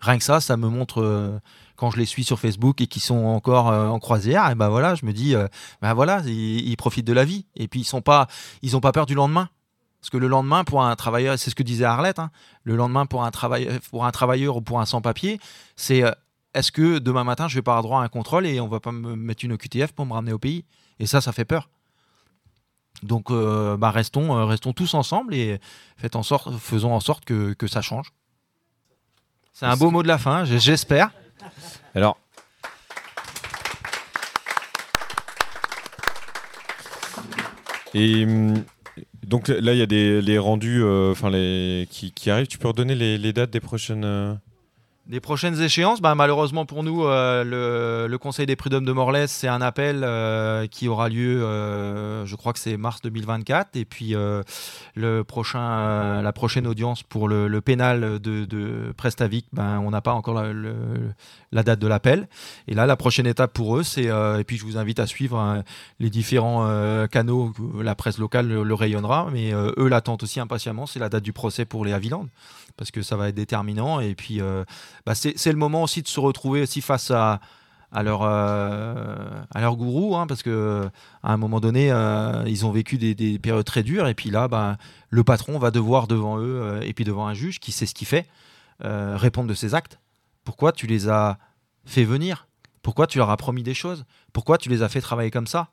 rien que ça, ça me montre quand je les suis sur Facebook et qui sont encore euh, en croisière, et ben voilà, je me dis, ben voilà, ils, profitent de la vie. Et puis ils sont pas, ils n'ont pas peur du lendemain. Parce que le lendemain, pour un travailleur, c'est ce que disait Arlette, hein, le lendemain pour un, travailleur, pour un travailleur ou pour un sans-papier, c'est euh, est-ce que demain matin, je vais pas avoir droit à un contrôle et on va pas me mettre une OQTF pour me ramener au pays? Et ça, ça fait peur. Donc, bah, restons, restons tous ensemble et faites en sorte, faisons en sorte que, que ça change. C'est un beau mot de la fin, j'espère. Alors. Et hum, donc là, il y a des les rendus euh, qui, arrivent. Tu peux redonner les, les dates des prochaines. Les prochaines échéances, bah, malheureusement pour nous, euh, le, Conseil des prud'hommes de Morlaix, c'est un appel euh, qui aura lieu, euh, je crois que c'est mars 2024, et puis le prochain, la prochaine audience pour le, pénal de, de Prestavik, ben, on n'a pas encore la, date de l'appel. Et là, la prochaine étape pour eux, c'est, et puis je vous invite à suivre hein, les différents canaux, la presse locale le, rayonnera, mais eux l'attendent aussi impatiemment, c'est la date du procès pour les Havilland parce que ça va être déterminant. Et puis, bah, c'est le moment aussi de se retrouver aussi face à, euh, leur gourou, hein, parce que à un moment donné, euh, ils ont vécu des, périodes très dures, et puis là, bah, le patron va devoir devant eux, et puis devant un juge qui sait ce qu'il fait, répondre de ses actes. Pourquoi tu les as fait venir? Pourquoi tu leur as promis des choses? Pourquoi tu les as fait travailler comme ça?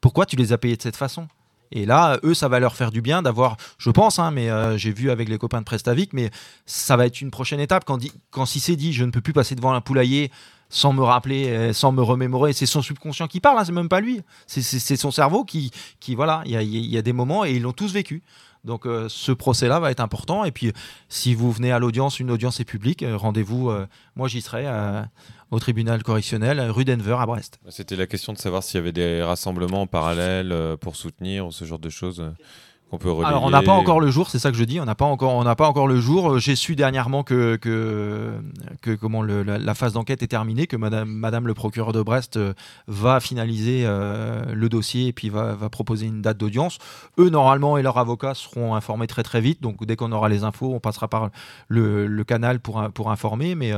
Pourquoi tu les as payés de cette façon? Et là, eux, ça va leur faire du bien d'avoir, je pense, hein, mais euh, j'ai vu avec les copains de Prestavik, mais ça va être une prochaine étape. Quand, quand si c'est dit, je ne peux plus passer devant un poulailler sans me rappeler, euh, sans me remémorer, c'est son subconscient qui parle, hein, c'est même pas lui. C'est son cerveau qui, qui voilà, il y a, des moments et ils l'ont tous vécu. Donc euh, ce procès-là va être important. Et puis si vous venez à l'audience, une audience est publique, rendez-vous, moi j'y serai au tribunal correctionnel rue Denver à Brest. C'était la question de savoir s'il y avait des rassemblements parallèles euh, pour soutenir ou ce genre de choses. Euh, qu'on peut relayer. Alors on n'a pas encore le jour, c'est ça que je dis. On n'a pas encore, on n'a pas encore le jour. Euh, j'ai su dernièrement que que, que comment la, phase d'enquête est terminée, que Madame Madame le procureur de Brest va finaliser le dossier et puis va, va proposer une date d'audience. Eux normalement et leurs avocats seront informés très très vite. Donc dès qu'on aura les infos, on passera par le, le canal pour pour informer. Mais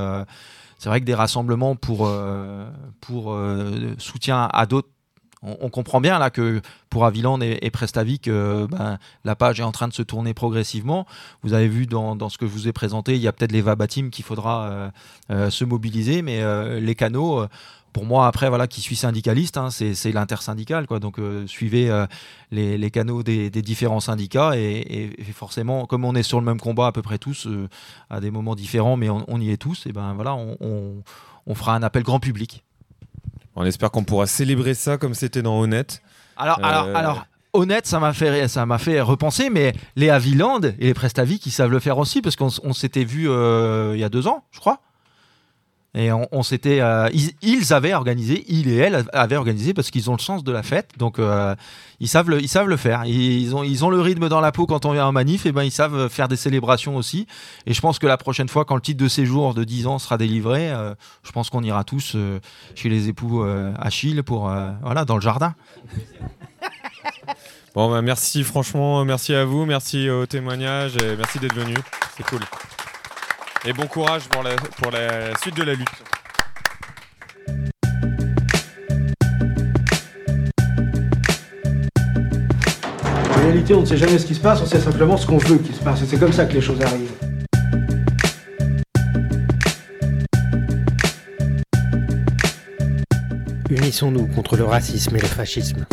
c'est vrai que des rassemblements pour, euh, pour euh, soutien à d'autres on, comprend bien là que pour Aviland et, Prestavik, euh, ben, la page est en train de se tourner progressivement. Vous avez vu dans, dans ce que je vous ai présenté, il y a peut-être les Vabatim qu'il faudra se mobiliser, mais les canaux, pour moi, après, voilà, qui suis syndicaliste, hein, c'est l'intersyndical. Quoi. Donc, euh, suivez euh, les, canaux des, différents syndicats. Et, forcément, comme on est sur le même combat à peu près tous, euh, à des moments différents, mais on, y est tous, et ben voilà, on, fera un appel grand public. On espère qu'on pourra célébrer ça comme c'était dans Honnête. Alors, alors, alors honnête, ça m'a fait, ça m'a fait repenser, mais les Aviland et les Prestavi qui savent le faire aussi, parce qu'on s'était vu il y a deux ans, je crois. Et on, s'était, euh, ils, avaient organisé, il et elle avaient organisé parce qu'ils ont le sens de la fête, donc euh, ils savent le, ils savent le faire. Ils ont, ils ont le rythme dans la peau quand on vient en manif, et ben ils savent faire des célébrations aussi. Et je pense que la prochaine fois, quand le titre de séjour de 10 ans sera délivré, euh, je pense qu'on ira tous chez les époux Achille pour, voilà, dans le jardin. Bon, bah, merci, franchement, merci à vous, merci au témoignage et merci d'être venu. C'est cool. Et bon courage pour la, pour la suite de la lutte. En réalité, on ne sait jamais ce qui se passe, on sait simplement ce qu'on veut qu'il se passe. Et c'est comme ça que les choses arrivent. Unissons-nous contre le racisme et le fascisme.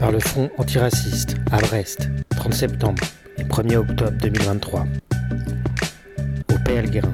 Par le Front antiraciste à Brest, 30 septembre et 1er octobre 2023. Au PL Guérin.